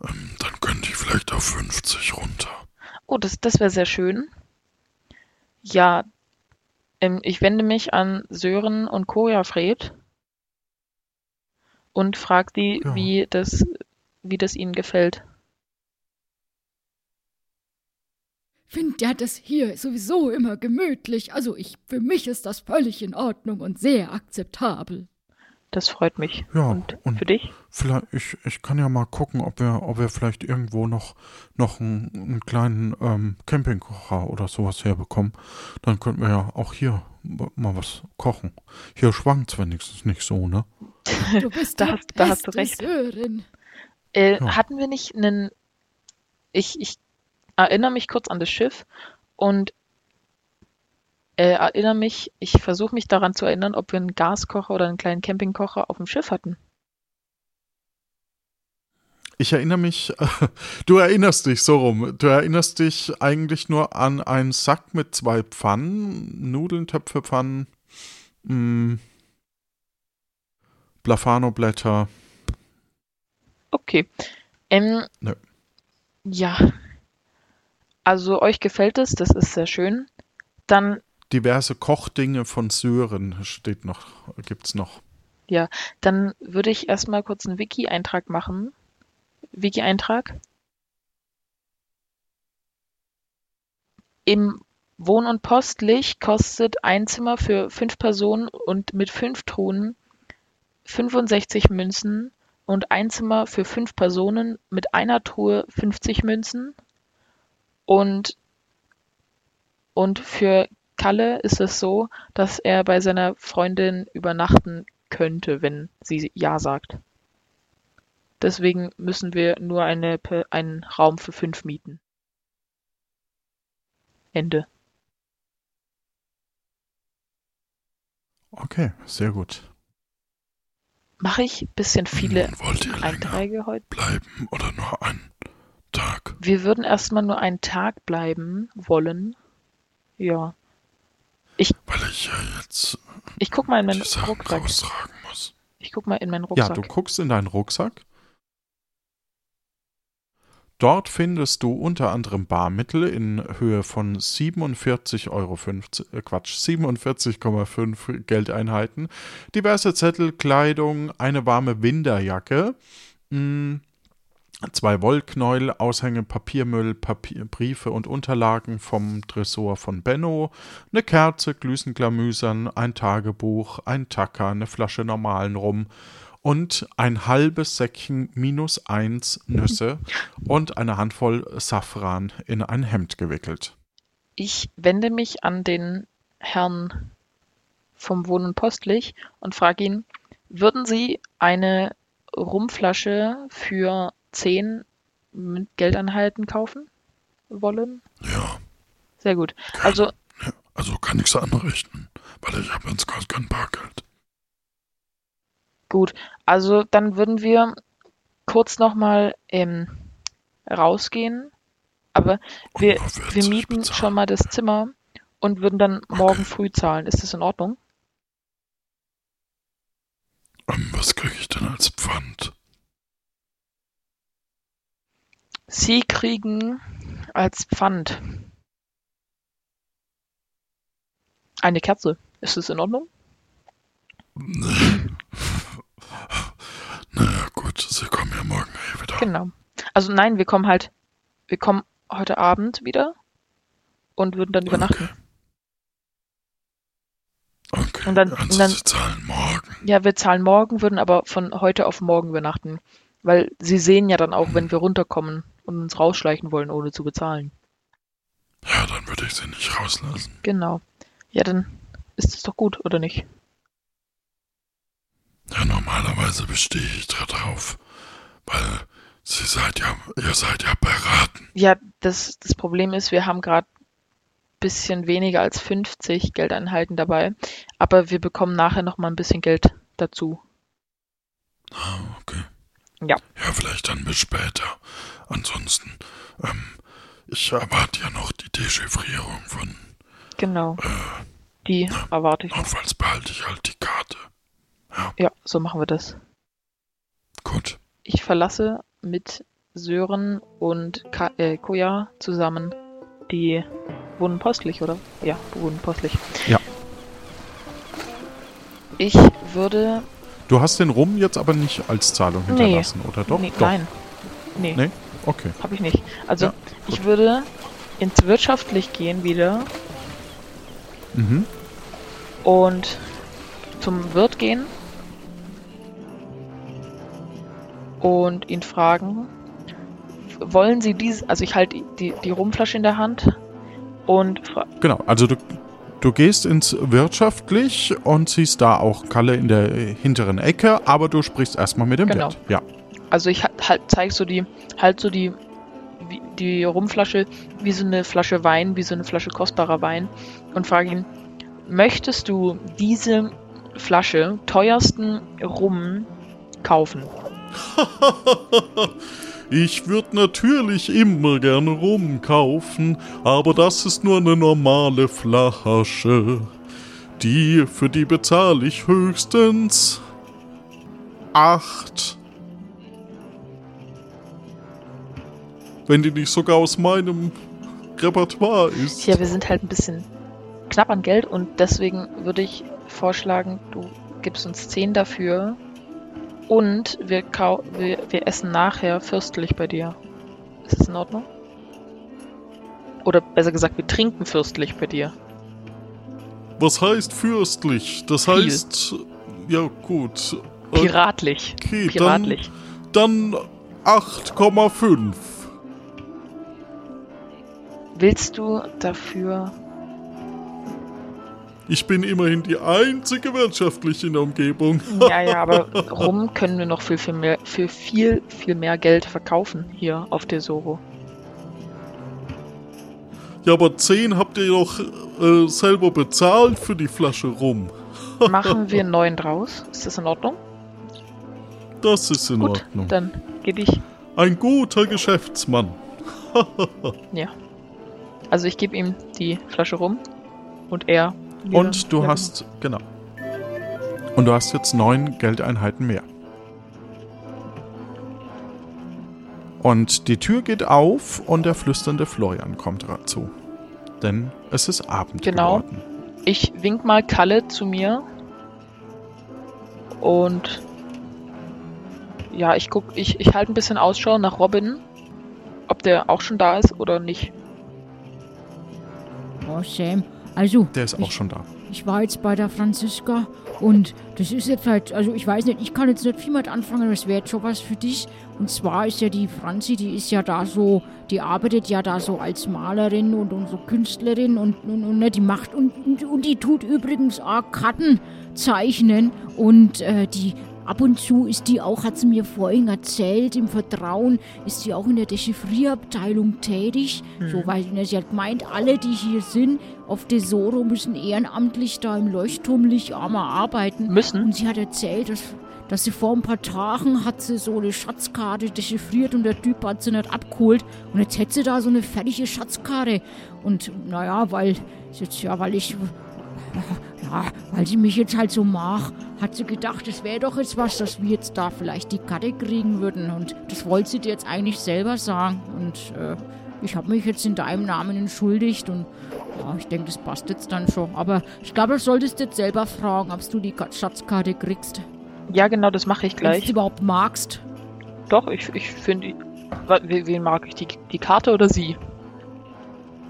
Ähm, dann könnte ich vielleicht auf 50 runter. Oh, das, das wäre sehr schön. Ja, ähm, ich wende mich an Sören und Kojafred und frage die, Ja. wie das, wie das ihnen gefällt. Find ja das hier sowieso immer gemütlich. Also ich, für mich ist das völlig in Ordnung und sehr akzeptabel. Das freut mich. Ja, und, und- für dich? Vielleicht, ich, ich kann ja mal gucken, ob wir, ob wir vielleicht irgendwo noch, noch einen, einen kleinen ähm, Campingkocher oder sowas herbekommen. Dann könnten wir ja auch hier mal was kochen. Hier schwankt's wenigstens nicht so, ne? [LAUGHS] Du bist Da hast- da hast du recht. Äh, Ja. Hatten wir nicht einen. Ich, ich erinnere mich kurz an das Schiff und äh, erinnere mich, ich versuche mich daran zu erinnern, ob wir einen Gaskocher oder einen kleinen Campingkocher auf dem Schiff hatten. Ich erinnere mich, [LAUGHS] du erinnerst dich so rum. Du erinnerst dich eigentlich nur an einen Sack mit zwei Pfannen, Nudeln, Töpfe, Pfannen, mh, Blafano-Blätter. Okay. Ähm, Nö. Ja. Also euch gefällt es, das ist sehr schön. Dann, Diverse Kochdinge von Sören steht noch, gibt's noch. dann würde ich erstmal kurz einen Wiki-Eintrag machen. Wiki-Eintrag. Im Wohn- und Postlich kostet ein Zimmer für fünf Personen und mit fünf Truhen 65 Münzen und ein Zimmer für fünf Personen mit einer Truhe 50 Münzen. Und, und für Kalle ist es so, dass er bei seiner Freundin übernachten könnte, wenn sie Ja sagt. Deswegen müssen wir nur eine, einen Raum für fünf mieten. Ende. Okay, sehr gut. Mache ich ein bisschen viele Nun wollt ihr länger Einträge heute? bleiben oder nur einen Tag? Wir würden erstmal nur einen Tag bleiben wollen. Ja. Weil ich ja jetzt Ich guck mal in meinen Rucksack. muss. Ich guck mal in meinen Ja, Rucksack. du guckst in deinen Rucksack. Dort findest du unter anderem Barmittel in Höhe von 47,50 Euro, äh Quatsch, 47,5 Geldeinheiten, diverse Zettel, Kleidung, eine warme Winterjacke, mh, zwei Wollknäuel, Aushänge, Papiermüll, Papier, Briefe und Unterlagen vom Tresor von Benno, eine Kerze, Glüsenglamüsern, ein Tagebuch, ein Tacker, eine Flasche normalen Rum und ein halbes Säckchen minus eins Nüsse [LAUGHS] und eine Handvoll Safran in ein Hemd gewickelt. Ich wende mich an den Herrn vom Wohnen Postlich und frage ihn, würden Sie eine Rumflasche für 10 mit Geldeinheiten kaufen wollen? Ja, Sehr gut. Also, ja, also kann nichts anrichten, weil ich habe jetzt gerade kein Bargeld. gut. Also, dann würden wir kurz nochmal ähm, rausgehen. Aber wir, wir 40 mieten schon mal das Zimmer und würden dann morgen früh zahlen. Ist das in Ordnung? Ähm, was kriege ich denn als Pfand? Sie kriegen als Pfand eine Kerze. Ist das in Ordnung? Nee. naja, gut, Sie kommen ja morgen eh wieder. Genau. Also nein, wir kommen halt, wir kommen heute Abend wieder und würden dann übernachten. Okay, Und dann- also und dann- Sie zahlen morgen. Ja, wir zahlen morgen, würden aber von heute auf morgen übernachten. Weil sie sehen ja dann auch, wenn wir runterkommen und uns rausschleichen wollen, ohne zu bezahlen. Ja, dann würde ich Sie nicht rauslassen. Genau. Ja, dann ist es doch gut, oder nicht? Ja, normalerweise bestehe ich da drauf, weil Sie seid ja, ihr seid ja beraten. Ja, das, das Problem ist, wir haben gerade bisschen weniger als 50 Geldeinheiten dabei, aber wir bekommen nachher noch mal ein bisschen Geld dazu. Ah, okay. Ja. Ja, vielleicht dann bis später. Ansonsten, ähm, ich erwarte ja noch die Dechiffrierung von, Genau. äh, Die erwarte ich noch. notfalls behalte ich halt die Karte. Ja, so machen wir das. Gut. Ich verlasse mit Sören und Ka äh, Koja zusammen die Wohnen postlich, oder? Ja, Wohnen postlich. Ja. Ich würde. Du hast den Rum jetzt aber nicht als Zahlung Nee. hinterlassen, oder doch? nee, doch. Nein. Nee, Nee? Okay. habe ich nicht. Also, Ja, ich würde ins Wirtschaftlich gehen wieder Mhm. und zum Wirt gehen und ihn fragen, wollen Sie dies, also ich halte die, die Rumflasche in der Hand und Genau, also du, du gehst ins Wirtschaftlich und siehst da auch Kalle in der äh, hinteren Ecke, aber du sprichst erstmal mit dem Genau. Wirt. Ja. also ich halt, zeig so die, halt so die, die Rumflasche wie so eine Flasche Wein, wie so eine Flasche kostbarer Wein und frage ihn, möchtest du diese Flasche teuersten Rum kaufen? [LAUGHS] Ich würde natürlich immer gerne Rum kaufen, aber das ist nur eine normale Flasche. Die, für die bezahle ich höchstens acht. Wenn die nicht sogar aus meinem Repertoire ist. Ja, wir sind halt ein bisschen knapp an Geld und deswegen würde ich vorschlagen, du gibst uns 10 dafür und wir, wir, wir essen nachher fürstlich bei dir. Ist das in Ordnung? Oder besser gesagt, wir trinken fürstlich bei dir. Was heißt fürstlich? Das Viel. heißt, ja gut. Piratlich. Okay, Piratlich. Dann, dann 8,5. Willst du dafür. Ich bin immerhin die einzige wirtschaftliche in der Umgebung. Ja, ja, [LAUGHS] aber rum können wir noch viel, viel mehr, für viel, viel mehr Geld verkaufen hier auf der Soro. Ja, aber 10 habt ihr doch äh, selber bezahlt für die Flasche rum. [LAUGHS] Machen wir neun draus? Ist das in Ordnung? Das ist in Gut, Ordnung. dann gebe ich. Ein guter Geschäftsmann. [LAUGHS] Ja. Also ich gebe ihm die Flasche rum und er. Wieder- Und du ja, hast, genau. Und du hast jetzt neun Geldeinheiten mehr. Und die Tür geht auf und der flüsternde Florian kommt dazu. Denn es ist Abend Genau. geworden. Ich wink mal Kalle zu mir. Und ja, ich guck, ich, ich halte ein bisschen Ausschau nach Robin, ob der auch schon da ist oder nicht. Oh, Sam, also, Der ist auch ich, schon da. ich war jetzt bei der Franziska und das ist jetzt halt, also ich weiß nicht, ich kann jetzt nicht viel mit anfangen, aber es wäre jetzt schon was für dich. Und zwar ist ja die Franzi, die ist ja da so, die arbeitet ja da so als Malerin und, und so Künstlerin und, und, und ne, die macht und, und, und die tut übrigens auch Karten zeichnen und äh, die ab und zu ist die auch, hat sie mir vorhin erzählt, im Vertrauen ist sie auch in der Dechiffrierabteilung tätig. So, weil sie hat gemeint, alle, die hier sind, auf Tesoro müssen ehrenamtlich da im Leuchtturmlicht einmal arbeiten. Müssen? Und sie hat erzählt, dass, dass sie vor ein paar Tagen hat sie so eine Schatzkarte dechiffriert und der Typ hat sie nicht abgeholt. Und jetzt hätte sie da so eine fertige Schatzkarte. Und naja, weil, jetzt, ja, weil ich, ja, weil sie mich jetzt halt so mag, hat sie gedacht, es wäre doch jetzt was, dass wir jetzt da vielleicht die Karte kriegen würden. Und das wollte sie dir jetzt eigentlich selber sagen. Und äh, ich habe mich jetzt in deinem Namen entschuldigt und ja, ich denke, das passt jetzt dann schon. Aber ich glaube, du solltest jetzt selber fragen, ob du die Ka- Schatzkarte kriegst. Ja, genau, das mache ich Wenn du gleich. sie überhaupt magst. Doch, ich, ich finde. Wen mag ich? Die, die Karte oder sie?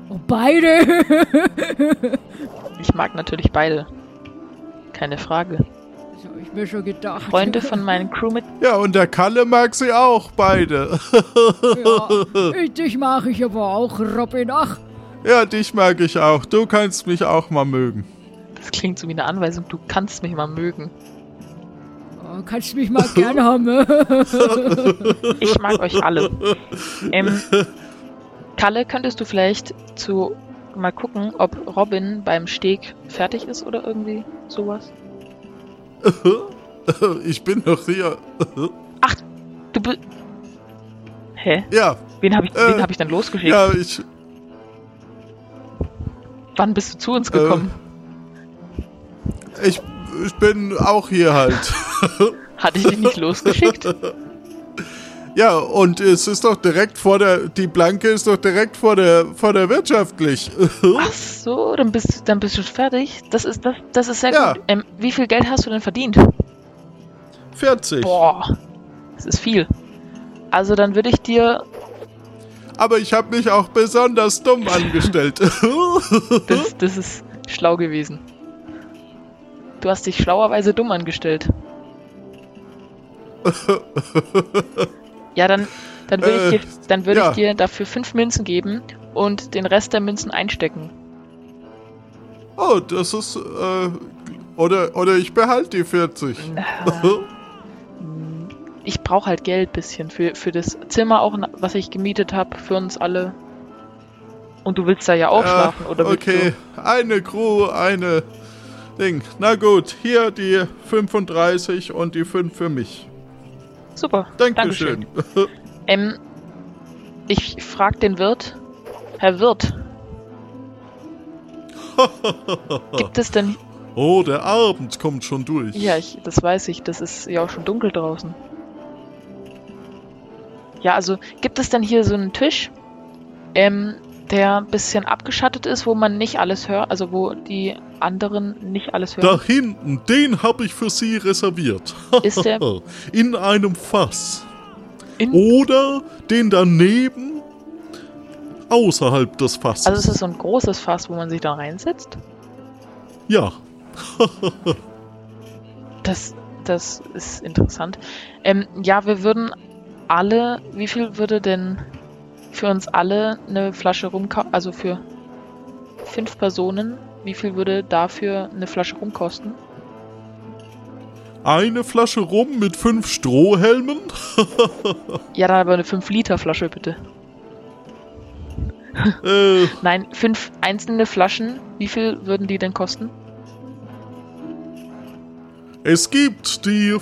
Oh, beide! [LAUGHS] Ich mag natürlich beide. Keine Frage. Habe ich mir schon gedacht. Freunde von meinen Crewmitgliedern. Ja, und der Kalle mag sie auch, beide. Ja, ich- dich mag ich aber auch, Robin. Ach, Ja, dich mag ich auch. Du kannst mich auch mal mögen. Das klingt so wie eine Anweisung. Du kannst mich mal mögen. oh, kannst mich mal gern haben. [LAUGHS] Ich mag euch alle. Ähm, Kalle, könntest du vielleicht zu mal gucken, ob Robin beim Steg fertig ist oder irgendwie sowas? [LAUGHS] Ich bin noch hier. [LAUGHS] Du bi- Hä? Ja, Wen habe ich, Äh, wen hab ich dann losgeschickt? ja, ich. Wann bist du zu uns gekommen? Ich, ich bin auch hier halt. [LAUGHS] Hatte ich dich nicht losgeschickt? Ja, und es ist doch direkt vor der. Die Blanke ist doch direkt vor der vor der wirtschaftlich. [LAUGHS] Ach so, dann bist, dann bist du fertig. Das ist, das, das ist sehr Ja. gut. Ähm, wie viel Geld hast du denn verdient? 40. Boah, das ist viel. Also dann würde ich dir, Aber ich habe mich auch besonders dumm [LAUGHS] angestellt. [LAUGHS] das, das ist schlau gewesen. Du hast dich schlauerweise dumm angestellt. Ja, dann, dann würde Äh, ich, dir, dann würde ja. ich dir dafür fünf Münzen geben und den Rest der Münzen einstecken. oh, das ist. Äh, oder, oder ich behalte die 40. Ich brauche halt Geld bisschen für, für das Zimmer auch, was ich gemietet habe, für uns alle. Und du willst da ja auch Ja, schlafen, oder Okay, eine Crew, eine Ding. Na gut, hier die 35 und die 5 für mich. Super, Dankeschön. Ähm, ich frag den Wirt, Herr Wirt, [LAUGHS] gibt es denn... oh, der Abend kommt schon durch. Ja, ich, das weiß ich, das ist ja auch schon dunkel draußen. Ja, also gibt es denn hier so einen Tisch, ähm, der ein bisschen abgeschattet ist, wo man nicht alles hört, also wo die anderen nicht alles hören? Da hinten, den habe ich für Sie reserviert. [LAUGHS] Ist der- In einem Fass. In- Oder den daneben. außerhalb des Fasses. Also es ist so ein großes Fass, wo man sich da reinsetzt? ja. [LAUGHS] Das, das ist interessant. Ähm, ja, wir würden alle, wie viel würde denn für uns alle eine Flasche rumkaufen, also für fünf Personen, wie viel würde dafür eine Flasche rumkosten? Eine Flasche Rum mit fünf Strohhelmen? [LAUGHS] Ja, dann aber eine 5-Liter-Flasche, bitte. äh, [LAUGHS] Nein, fünf einzelne Flaschen, wie viel würden die denn kosten? es gibt die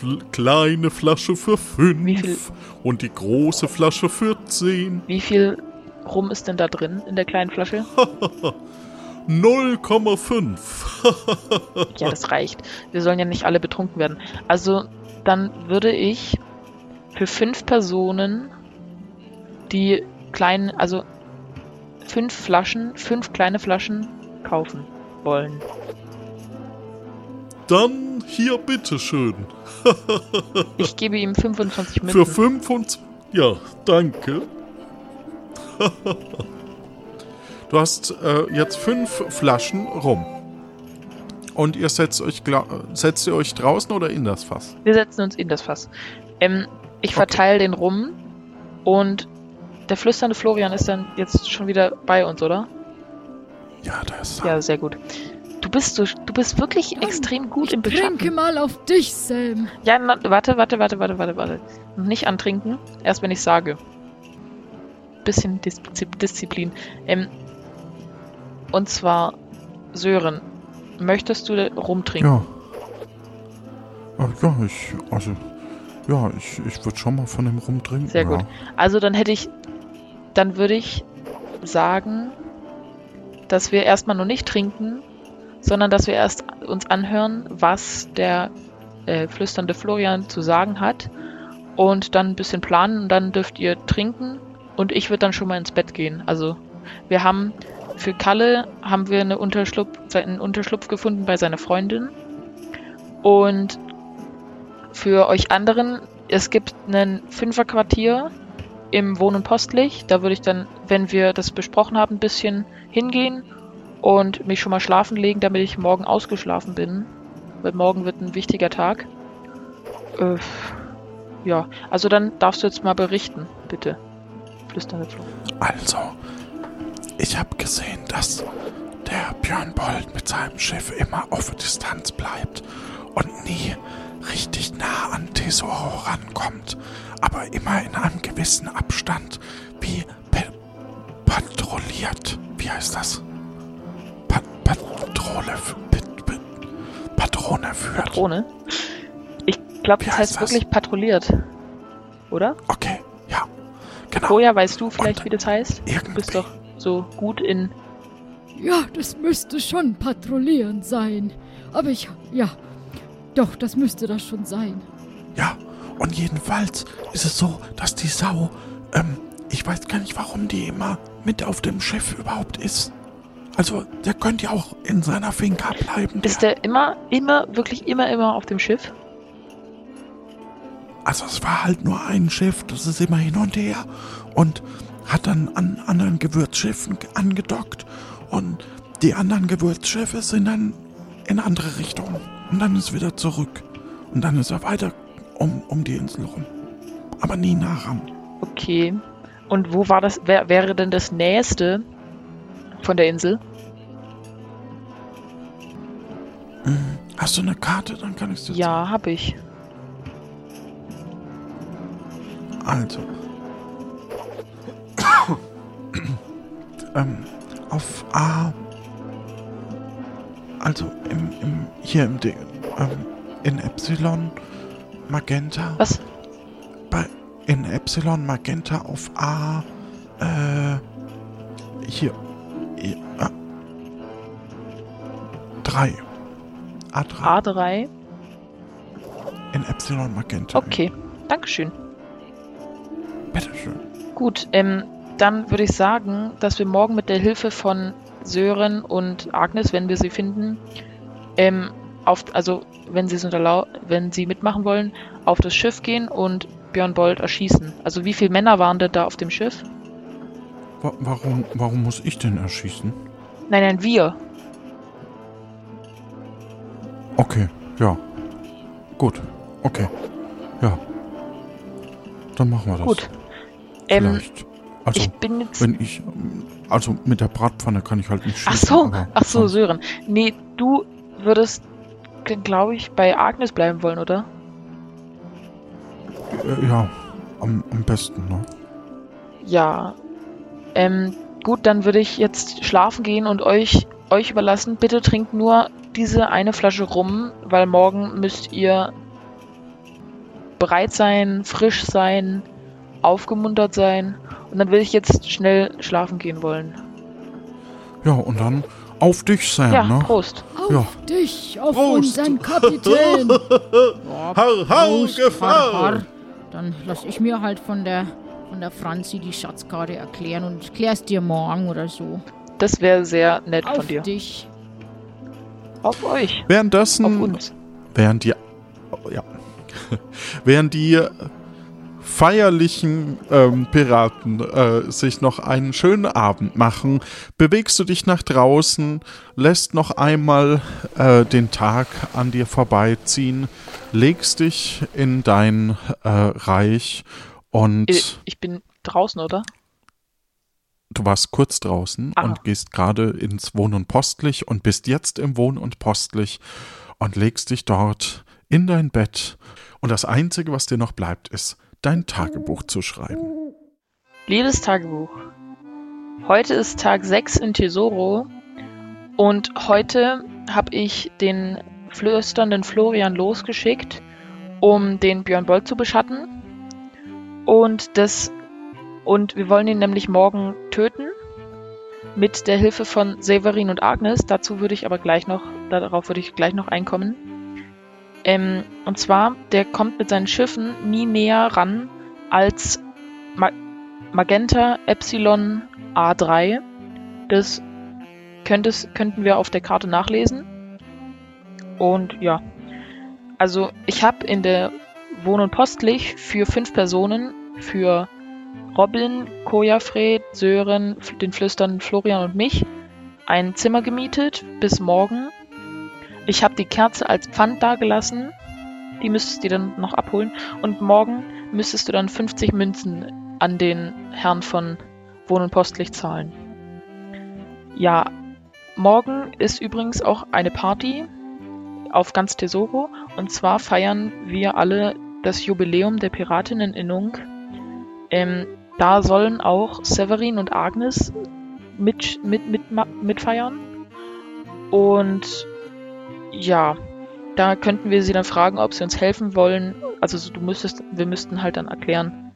Fl kleine Flasche für Wie viel? fünf und die große Flasche für zehn. Wie viel Rum ist denn da drin in der kleinen Flasche? [LAUGHS] 0,5. [LAUGHS] Ja, das reicht. Wir sollen ja nicht alle betrunken werden. Also, dann würde ich für fünf Personen die kleinen, also fünf Flaschen, fünf kleine Flaschen kaufen wollen. Dann hier bitteschön. [LAUGHS] Ich gebe ihm 25 Für Münzen. 25. Ja, danke. [LAUGHS] du hast äh, jetzt fünf Flaschen rum. Und ihr setzt euch, setzt ihr euch draußen oder in das Fass? Wir setzen uns in das Fass. Ähm, ich verteile den rum und der flüsternde Florian ist dann jetzt schon wieder bei uns, oder? Ja, da ist Ja, sehr gut. Du bist so, du bist wirklich extrem gut im Trinke Beschaffen. mal auf dich, Sam. Ja, na, warte, warte, warte, warte, warte, warte. Noch Nicht antrinken, erst wenn ich sage. Bisschen Dis Disziplin. Ähm, und zwar, Sören, möchtest du rumtrinken? Ja. Ja, ich, also, ja, ich, ich würde schon mal von dem rumtrinken. Sehr ja. gut. Also dann hätte ich, dann würde ich sagen, dass wir erstmal nur nicht trinken, sondern dass wir erst uns anhören, was der äh, flüsternde Florian zu sagen hat und dann ein bisschen planen und dann dürft ihr trinken und ich würde dann schon mal ins Bett gehen. Also wir haben für Kalle haben wir eine Unterschlupf, einen Unterschlupf gefunden bei seiner Freundin und für euch anderen, es gibt einen Fünferquartier im Wohn- und Postlich. Da würde ich dann, wenn wir das besprochen haben, ein bisschen hingehen und mich schon mal schlafen legen, damit ich morgen ausgeschlafen bin. Weil morgen wird ein wichtiger Tag. Äh, ja, also dann darfst du jetzt mal berichten, bitte. Flüsternde Flo. Also, ich habe gesehen, dass der Björn Bold mit seinem Schiff immer auf Distanz bleibt und nie richtig nah an Tesoro rankommt, aber immer in einem gewissen Abstand wie patrouilliert. Wie heißt das? Pa Patrole, f- Pit- Pit- Patrone führt. Patrone. Ich glaube, das heißt heißt das? wirklich patrouilliert. Oder? Okay, ja, genau. Koja, weißt du vielleicht, Und wie das heißt? Du irgendwie- bist doch so gut in Ja, das müsste schon patrouillieren sein. Aber ich, ja, doch, das müsste das schon sein. Ja, und jedenfalls ist es so, dass die Sau, ähm, ich weiß gar nicht, warum die immer mit auf dem Schiff überhaupt ist. Also, der könnte ja auch in seiner Finca bleiben. Ist der immer, immer, wirklich immer, immer auf dem Schiff? also, es war halt nur ein Schiff, das ist immer hin und her und hat dann an anderen Gewürzschiffen angedockt und die anderen Gewürzschiffe sind dann in andere Richtungen und dann ist wieder zurück und dann ist er weiter um, um die Insel rum. Aber nie nah ran. Okay. Und wo war das, wer, wäre denn das nächste von der Insel? Hast du eine Karte? Dann kann ich es dir Ja, hab ich. Also. ähm, auf A. Also im, im hier im Ding, ähm, in Epsilon Magenta. Was? Bei in Epsilon Magenta auf A. Äh, hier. hier ah, 3. A3 A3. in Epsilon Magenta. Okay. Dankeschön. Bitteschön. Gut, ähm, dann würde ich sagen, dass wir morgen mit der Hilfe von Sören und Agnes, wenn wir sie finden, ähm, auf, also wenn sie wenn sie mitmachen wollen, auf das Schiff gehen und Björn Bold erschießen. Also wie viele Männer waren denn da auf dem Schiff? Wa warum, warum muss ich den erschießen? Nein, nein, wir. Okay, ja. Gut, okay. Ja. Dann machen wir das. Gut. Ähm, Vielleicht. Also, ich bin jetzt. wenn ich. Also mit der Bratpfanne kann ich halt nicht schießen. Ach so, aber ach so, sonst- Sören. Nee, du würdest, glaube ich, bei Agnes bleiben wollen, oder? Äh, ja, am, am besten, ne? Ja. Ähm, gut, dann würde ich jetzt schlafen gehen und euch, euch überlassen. Bitte trinkt nur diese eine Flasche rum, weil morgen müsst ihr bereit sein, frisch sein, aufgemuntert sein. Und dann will ich jetzt schnell schlafen gehen wollen. Ja, und dann auf dich, Sam, Ja, ne? Prost. Auf Ja. dich, auf Prost. unseren Kapitän. [LAUGHS] Ja, Har, har, Prost, Gefahr. har, har. Dann lass ich mir halt von der, von der Franzi die Schatzkarte erklären und klär's dir morgen oder so. Das wäre sehr nett Auf von dir. dich. Auf euch. Währenddessen Auf uns. während die oh, ja, [LAUGHS] während die feierlichen ähm, Piraten äh, sich noch einen schönen Abend machen, bewegst du dich nach draußen, lässt noch einmal äh, den Tag an dir vorbeiziehen, legst dich in dein äh, Reich und Ich, ich bin draußen, oder? Du warst kurz draußen Ah. und gehst gerade ins Wohn- und Postlich und bist jetzt im Wohn- und Postlich und legst dich dort in dein Bett. Und das Einzige, was dir noch bleibt, ist, dein Tagebuch zu schreiben. Liebes Tagebuch. Heute ist Tag 6 in Tesoro und heute habe ich den flüsternden Florian losgeschickt, um den Björn Bolt zu beschatten. Und das und wir wollen ihn nämlich morgen töten mit der Hilfe von Severin und Agnes. Dazu würde ich aber gleich noch darauf würde ich gleich noch einkommen. Ähm, und zwar, der kommt mit seinen Schiffen nie näher ran als Ma Magenta Epsilon A3. Das könntest, könnten wir auf der Karte nachlesen. Und ja, also ich habe in der Wohn- und Postlich für fünf Personen, für Robin, Kojafred, Sören, den flüsternden Florian und mich, ein Zimmer gemietet bis morgen. Ich habe die Kerze als Pfand dagelassen. Die müsstest du dann noch abholen. Und morgen müsstest du dann 50 Münzen an den Herrn von Wohn- und Postlich zahlen. Ja, morgen ist übrigens auch eine Party auf ganz Tesoro. Und zwar feiern wir alle das Jubiläum der Piratinneninnung. Ähm, da sollen auch Severin und Agnes mit, mit, mit, mitfeiern. Und ja, da könnten wir sie dann fragen, ob sie uns helfen wollen. Also so, du müsstest, wir müssten halt dann erklären,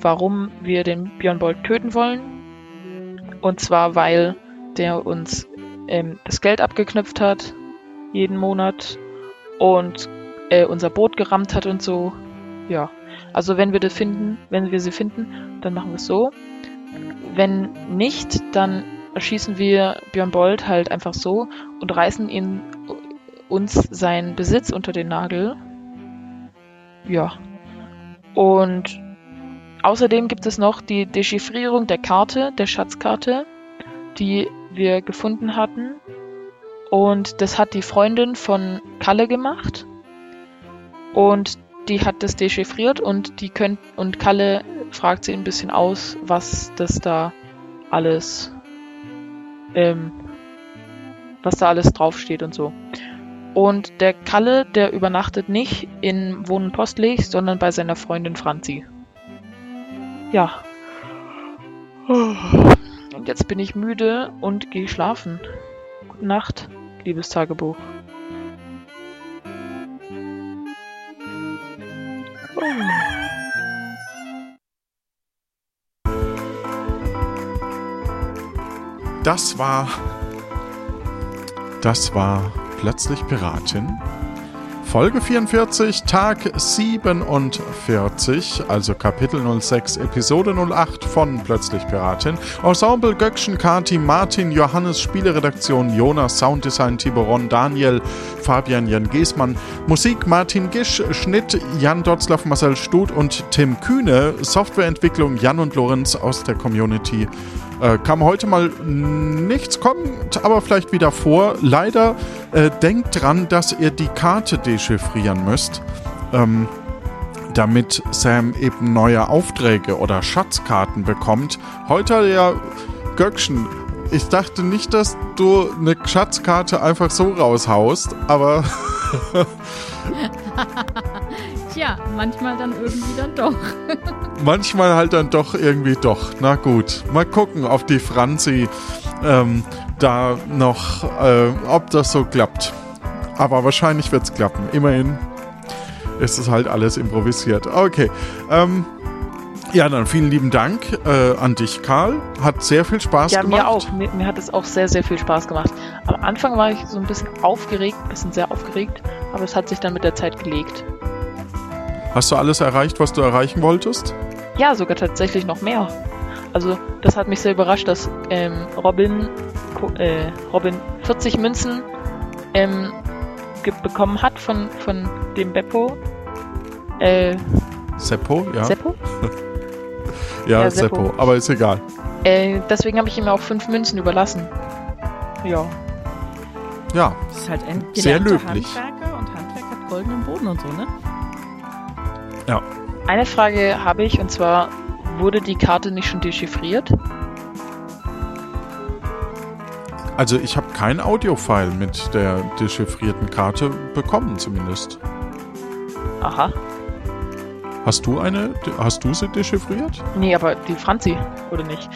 warum wir den Björn Bolt töten wollen. Und zwar, weil der uns ähm, das Geld abgeknüpft hat, jeden Monat, und äh, unser Boot gerammt hat und so. Ja. Also wenn wir das finden, wenn wir sie finden, dann machen wir es so. Wenn nicht, dann erschießen wir Björn Bolt halt einfach so und reißen ihn uns seinen Besitz unter den Nagel. Ja. Und außerdem gibt es noch die Dechiffrierung der Karte, der Schatzkarte, die wir gefunden hatten. Und das hat die Freundin von Kalle gemacht. Und die hat das dechiffriert und die könnt und Kalle fragt sie ein bisschen aus, was das da alles, ähm, was da alles draufsteht und so. Und der Kalle, der übernachtet nicht in Wohnen Postlich, sondern bei seiner Freundin Franzi. Ja. Und jetzt bin ich müde und gehe schlafen. Gute Nacht, liebes Tagebuch. Das war. Das war plötzlich Piratin. Folge 44, Tag 47, also Kapitel 06, Episode 08 von Plötzlich Piratin. Ensemble Göckchen, Kati, Martin, Johannes, Spieleredaktion, Jonas, Sounddesign, Tiboron, Daniel, Fabian, Jan Giesmann, Musik, Martin Gisch, Schnitt, Jan Dotzlaff, Marcel Stut und Tim Kühne, Softwareentwicklung, Jan und Lorenz aus der Community Äh, kam heute mal nichts, kommt aber vielleicht wieder vor. Leider äh, denkt dran, dass ihr die Karte dechiffrieren müsst. Ähm, damit Sam eben neue Aufträge oder Schatzkarten bekommt. Heute ja, Göckchen, ich dachte nicht, dass du eine Schatzkarte einfach so raushaust, aber. [LAUGHS] [LAUGHS] Tja, manchmal dann irgendwie dann doch. manchmal halt dann doch irgendwie doch. Na gut, mal gucken, ob die Franzi ähm, da noch, äh, ob das so klappt. Aber wahrscheinlich wird es klappen. Immerhin ist es halt alles improvisiert. Okay. Ähm, ja, dann vielen lieben Dank äh, an dich, Karl. Hat sehr viel Spaß ja, gemacht. Ja, mir auch. Mir, mir, hat es auch sehr, sehr viel Spaß gemacht. Am Anfang war ich so ein bisschen aufgeregt, ein bisschen sehr aufgeregt, aber es hat sich dann mit der Zeit gelegt. Hast du alles erreicht, was du erreichen wolltest? Ja, sogar tatsächlich noch mehr. Also, das hat mich sehr überrascht, dass ähm, Robin, äh, Robin 40 Münzen ähm, bekommen hat von, von dem Beppo. Äh, Seppo, ja. Seppo? [LAUGHS] ja, ja Seppo. Seppo. aber ist egal. Äh, deswegen habe ich ihm auch fünf Münzen überlassen. Ja. Ja. Das ist halt ein sehr löblich. Handwerker und Handwerk hat goldenen Boden und so, ne? Ja. Eine Frage habe ich und zwar, wurde die Karte nicht schon dechiffriert? Also ich habe kein Audiofile mit der dechiffrierten Karte bekommen, zumindest. Aha. Hast du eine, hast du sie dechiffriert? Nee, aber die Franzi, oder nicht?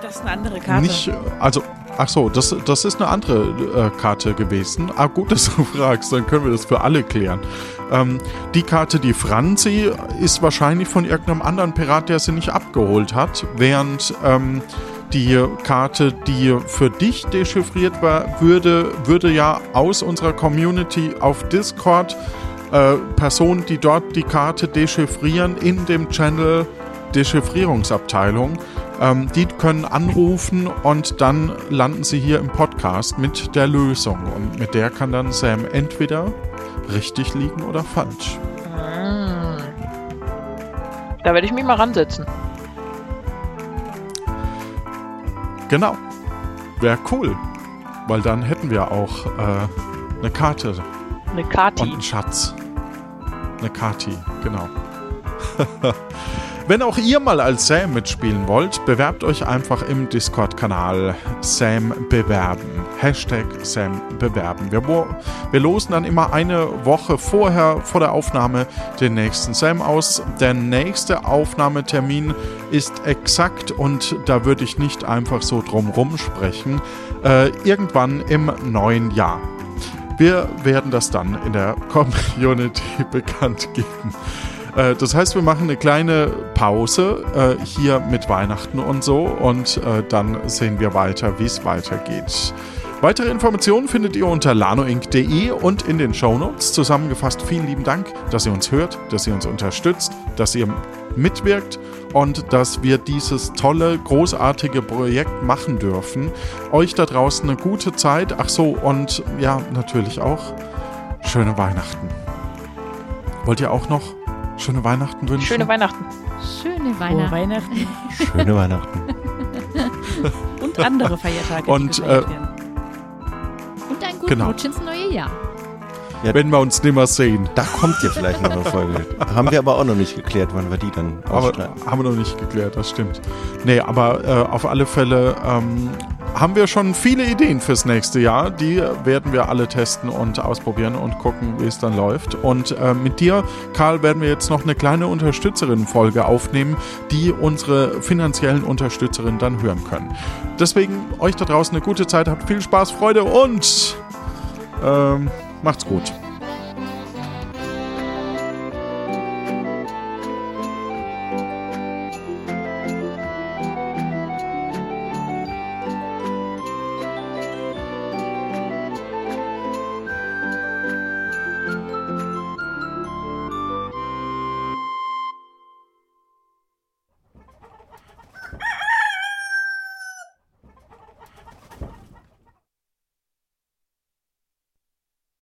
Das ist eine andere Karte. Nicht, also, ach so, das, das ist eine andere äh, Karte gewesen. Ah, gut, [LAUGHS] dass du fragst, dann können wir das für alle klären. Ähm, die Karte, die Franzi, ist wahrscheinlich von irgendeinem anderen Pirat, der sie nicht abgeholt hat, während ähm, die Karte, die für dich dechiffriert war, würde, würde ja aus unserer Community auf Discord äh, Personen, die dort die Karte dechiffrieren, in dem Channel Dechiffrierungsabteilung, ähm, die können anrufen und dann landen sie hier im Podcast mit der Lösung. Und mit der kann dann Sam entweder richtig liegen oder falsch. Ah. Da werde ich mich mal ransetzen. Genau. Wäre cool. Weil dann hätten wir auch äh, eine Karte. Eine Kati. Und einen Schatz. Eine Kati, genau. [LAUGHS] Wenn auch ihr mal als Sam mitspielen wollt, bewerbt euch einfach im Discord-Kanal Sam bewerben. Hashtag Sam bewerben. Wir, wir losen dann immer eine Woche vorher, vor der Aufnahme, den nächsten Sam aus. Der nächste Aufnahmetermin ist exakt und da würde ich nicht einfach so drumrum sprechen. Äh, irgendwann im neuen Jahr. Wir werden das dann in der [LAUGHS] Community bekannt geben. Äh, das heißt, wir machen eine kleine Pause äh, hier mit Weihnachten und so und äh, dann sehen wir weiter, wie es weitergeht. Weitere Informationen findet ihr unter lanoinc.de und in den Shownotes. Zusammengefasst vielen lieben Dank, dass ihr uns hört, dass ihr uns unterstützt, dass ihr mitwirkt und dass wir dieses tolle, großartige Projekt machen dürfen. Euch da draußen eine gute Zeit. Ach so, und ja, natürlich auch schöne Weihnachten. Wollt ihr auch noch schöne Weihnachten wünschen? Schöne Weihnachten. Schöne Weihnachten. Weihnachten. Schöne Weihnachten. [LAUGHS] und andere Feiertage. Und, äh, und einen guten genau. Rutsch ins neue Jahr. Ja, wenn wir uns nicht mehr sehen. Da kommt ja vielleicht noch eine Folge. haben wir aber auch noch nicht geklärt, wann wir die dann ausstrahlen. Aber haben wir noch nicht geklärt, das stimmt. Nee, aber äh, auf alle Fälle ähm, haben wir schon viele Ideen fürs nächste Jahr. Die werden wir alle testen und ausprobieren und gucken, wie es dann läuft. Und äh, mit dir, Karl, werden wir jetzt noch eine kleine Unterstützerinnen-Folge aufnehmen, die unsere finanziellen Unterstützerinnen dann hören können. Deswegen euch da draußen eine gute Zeit, habt viel Spaß, Freude und ähm, Macht's gut.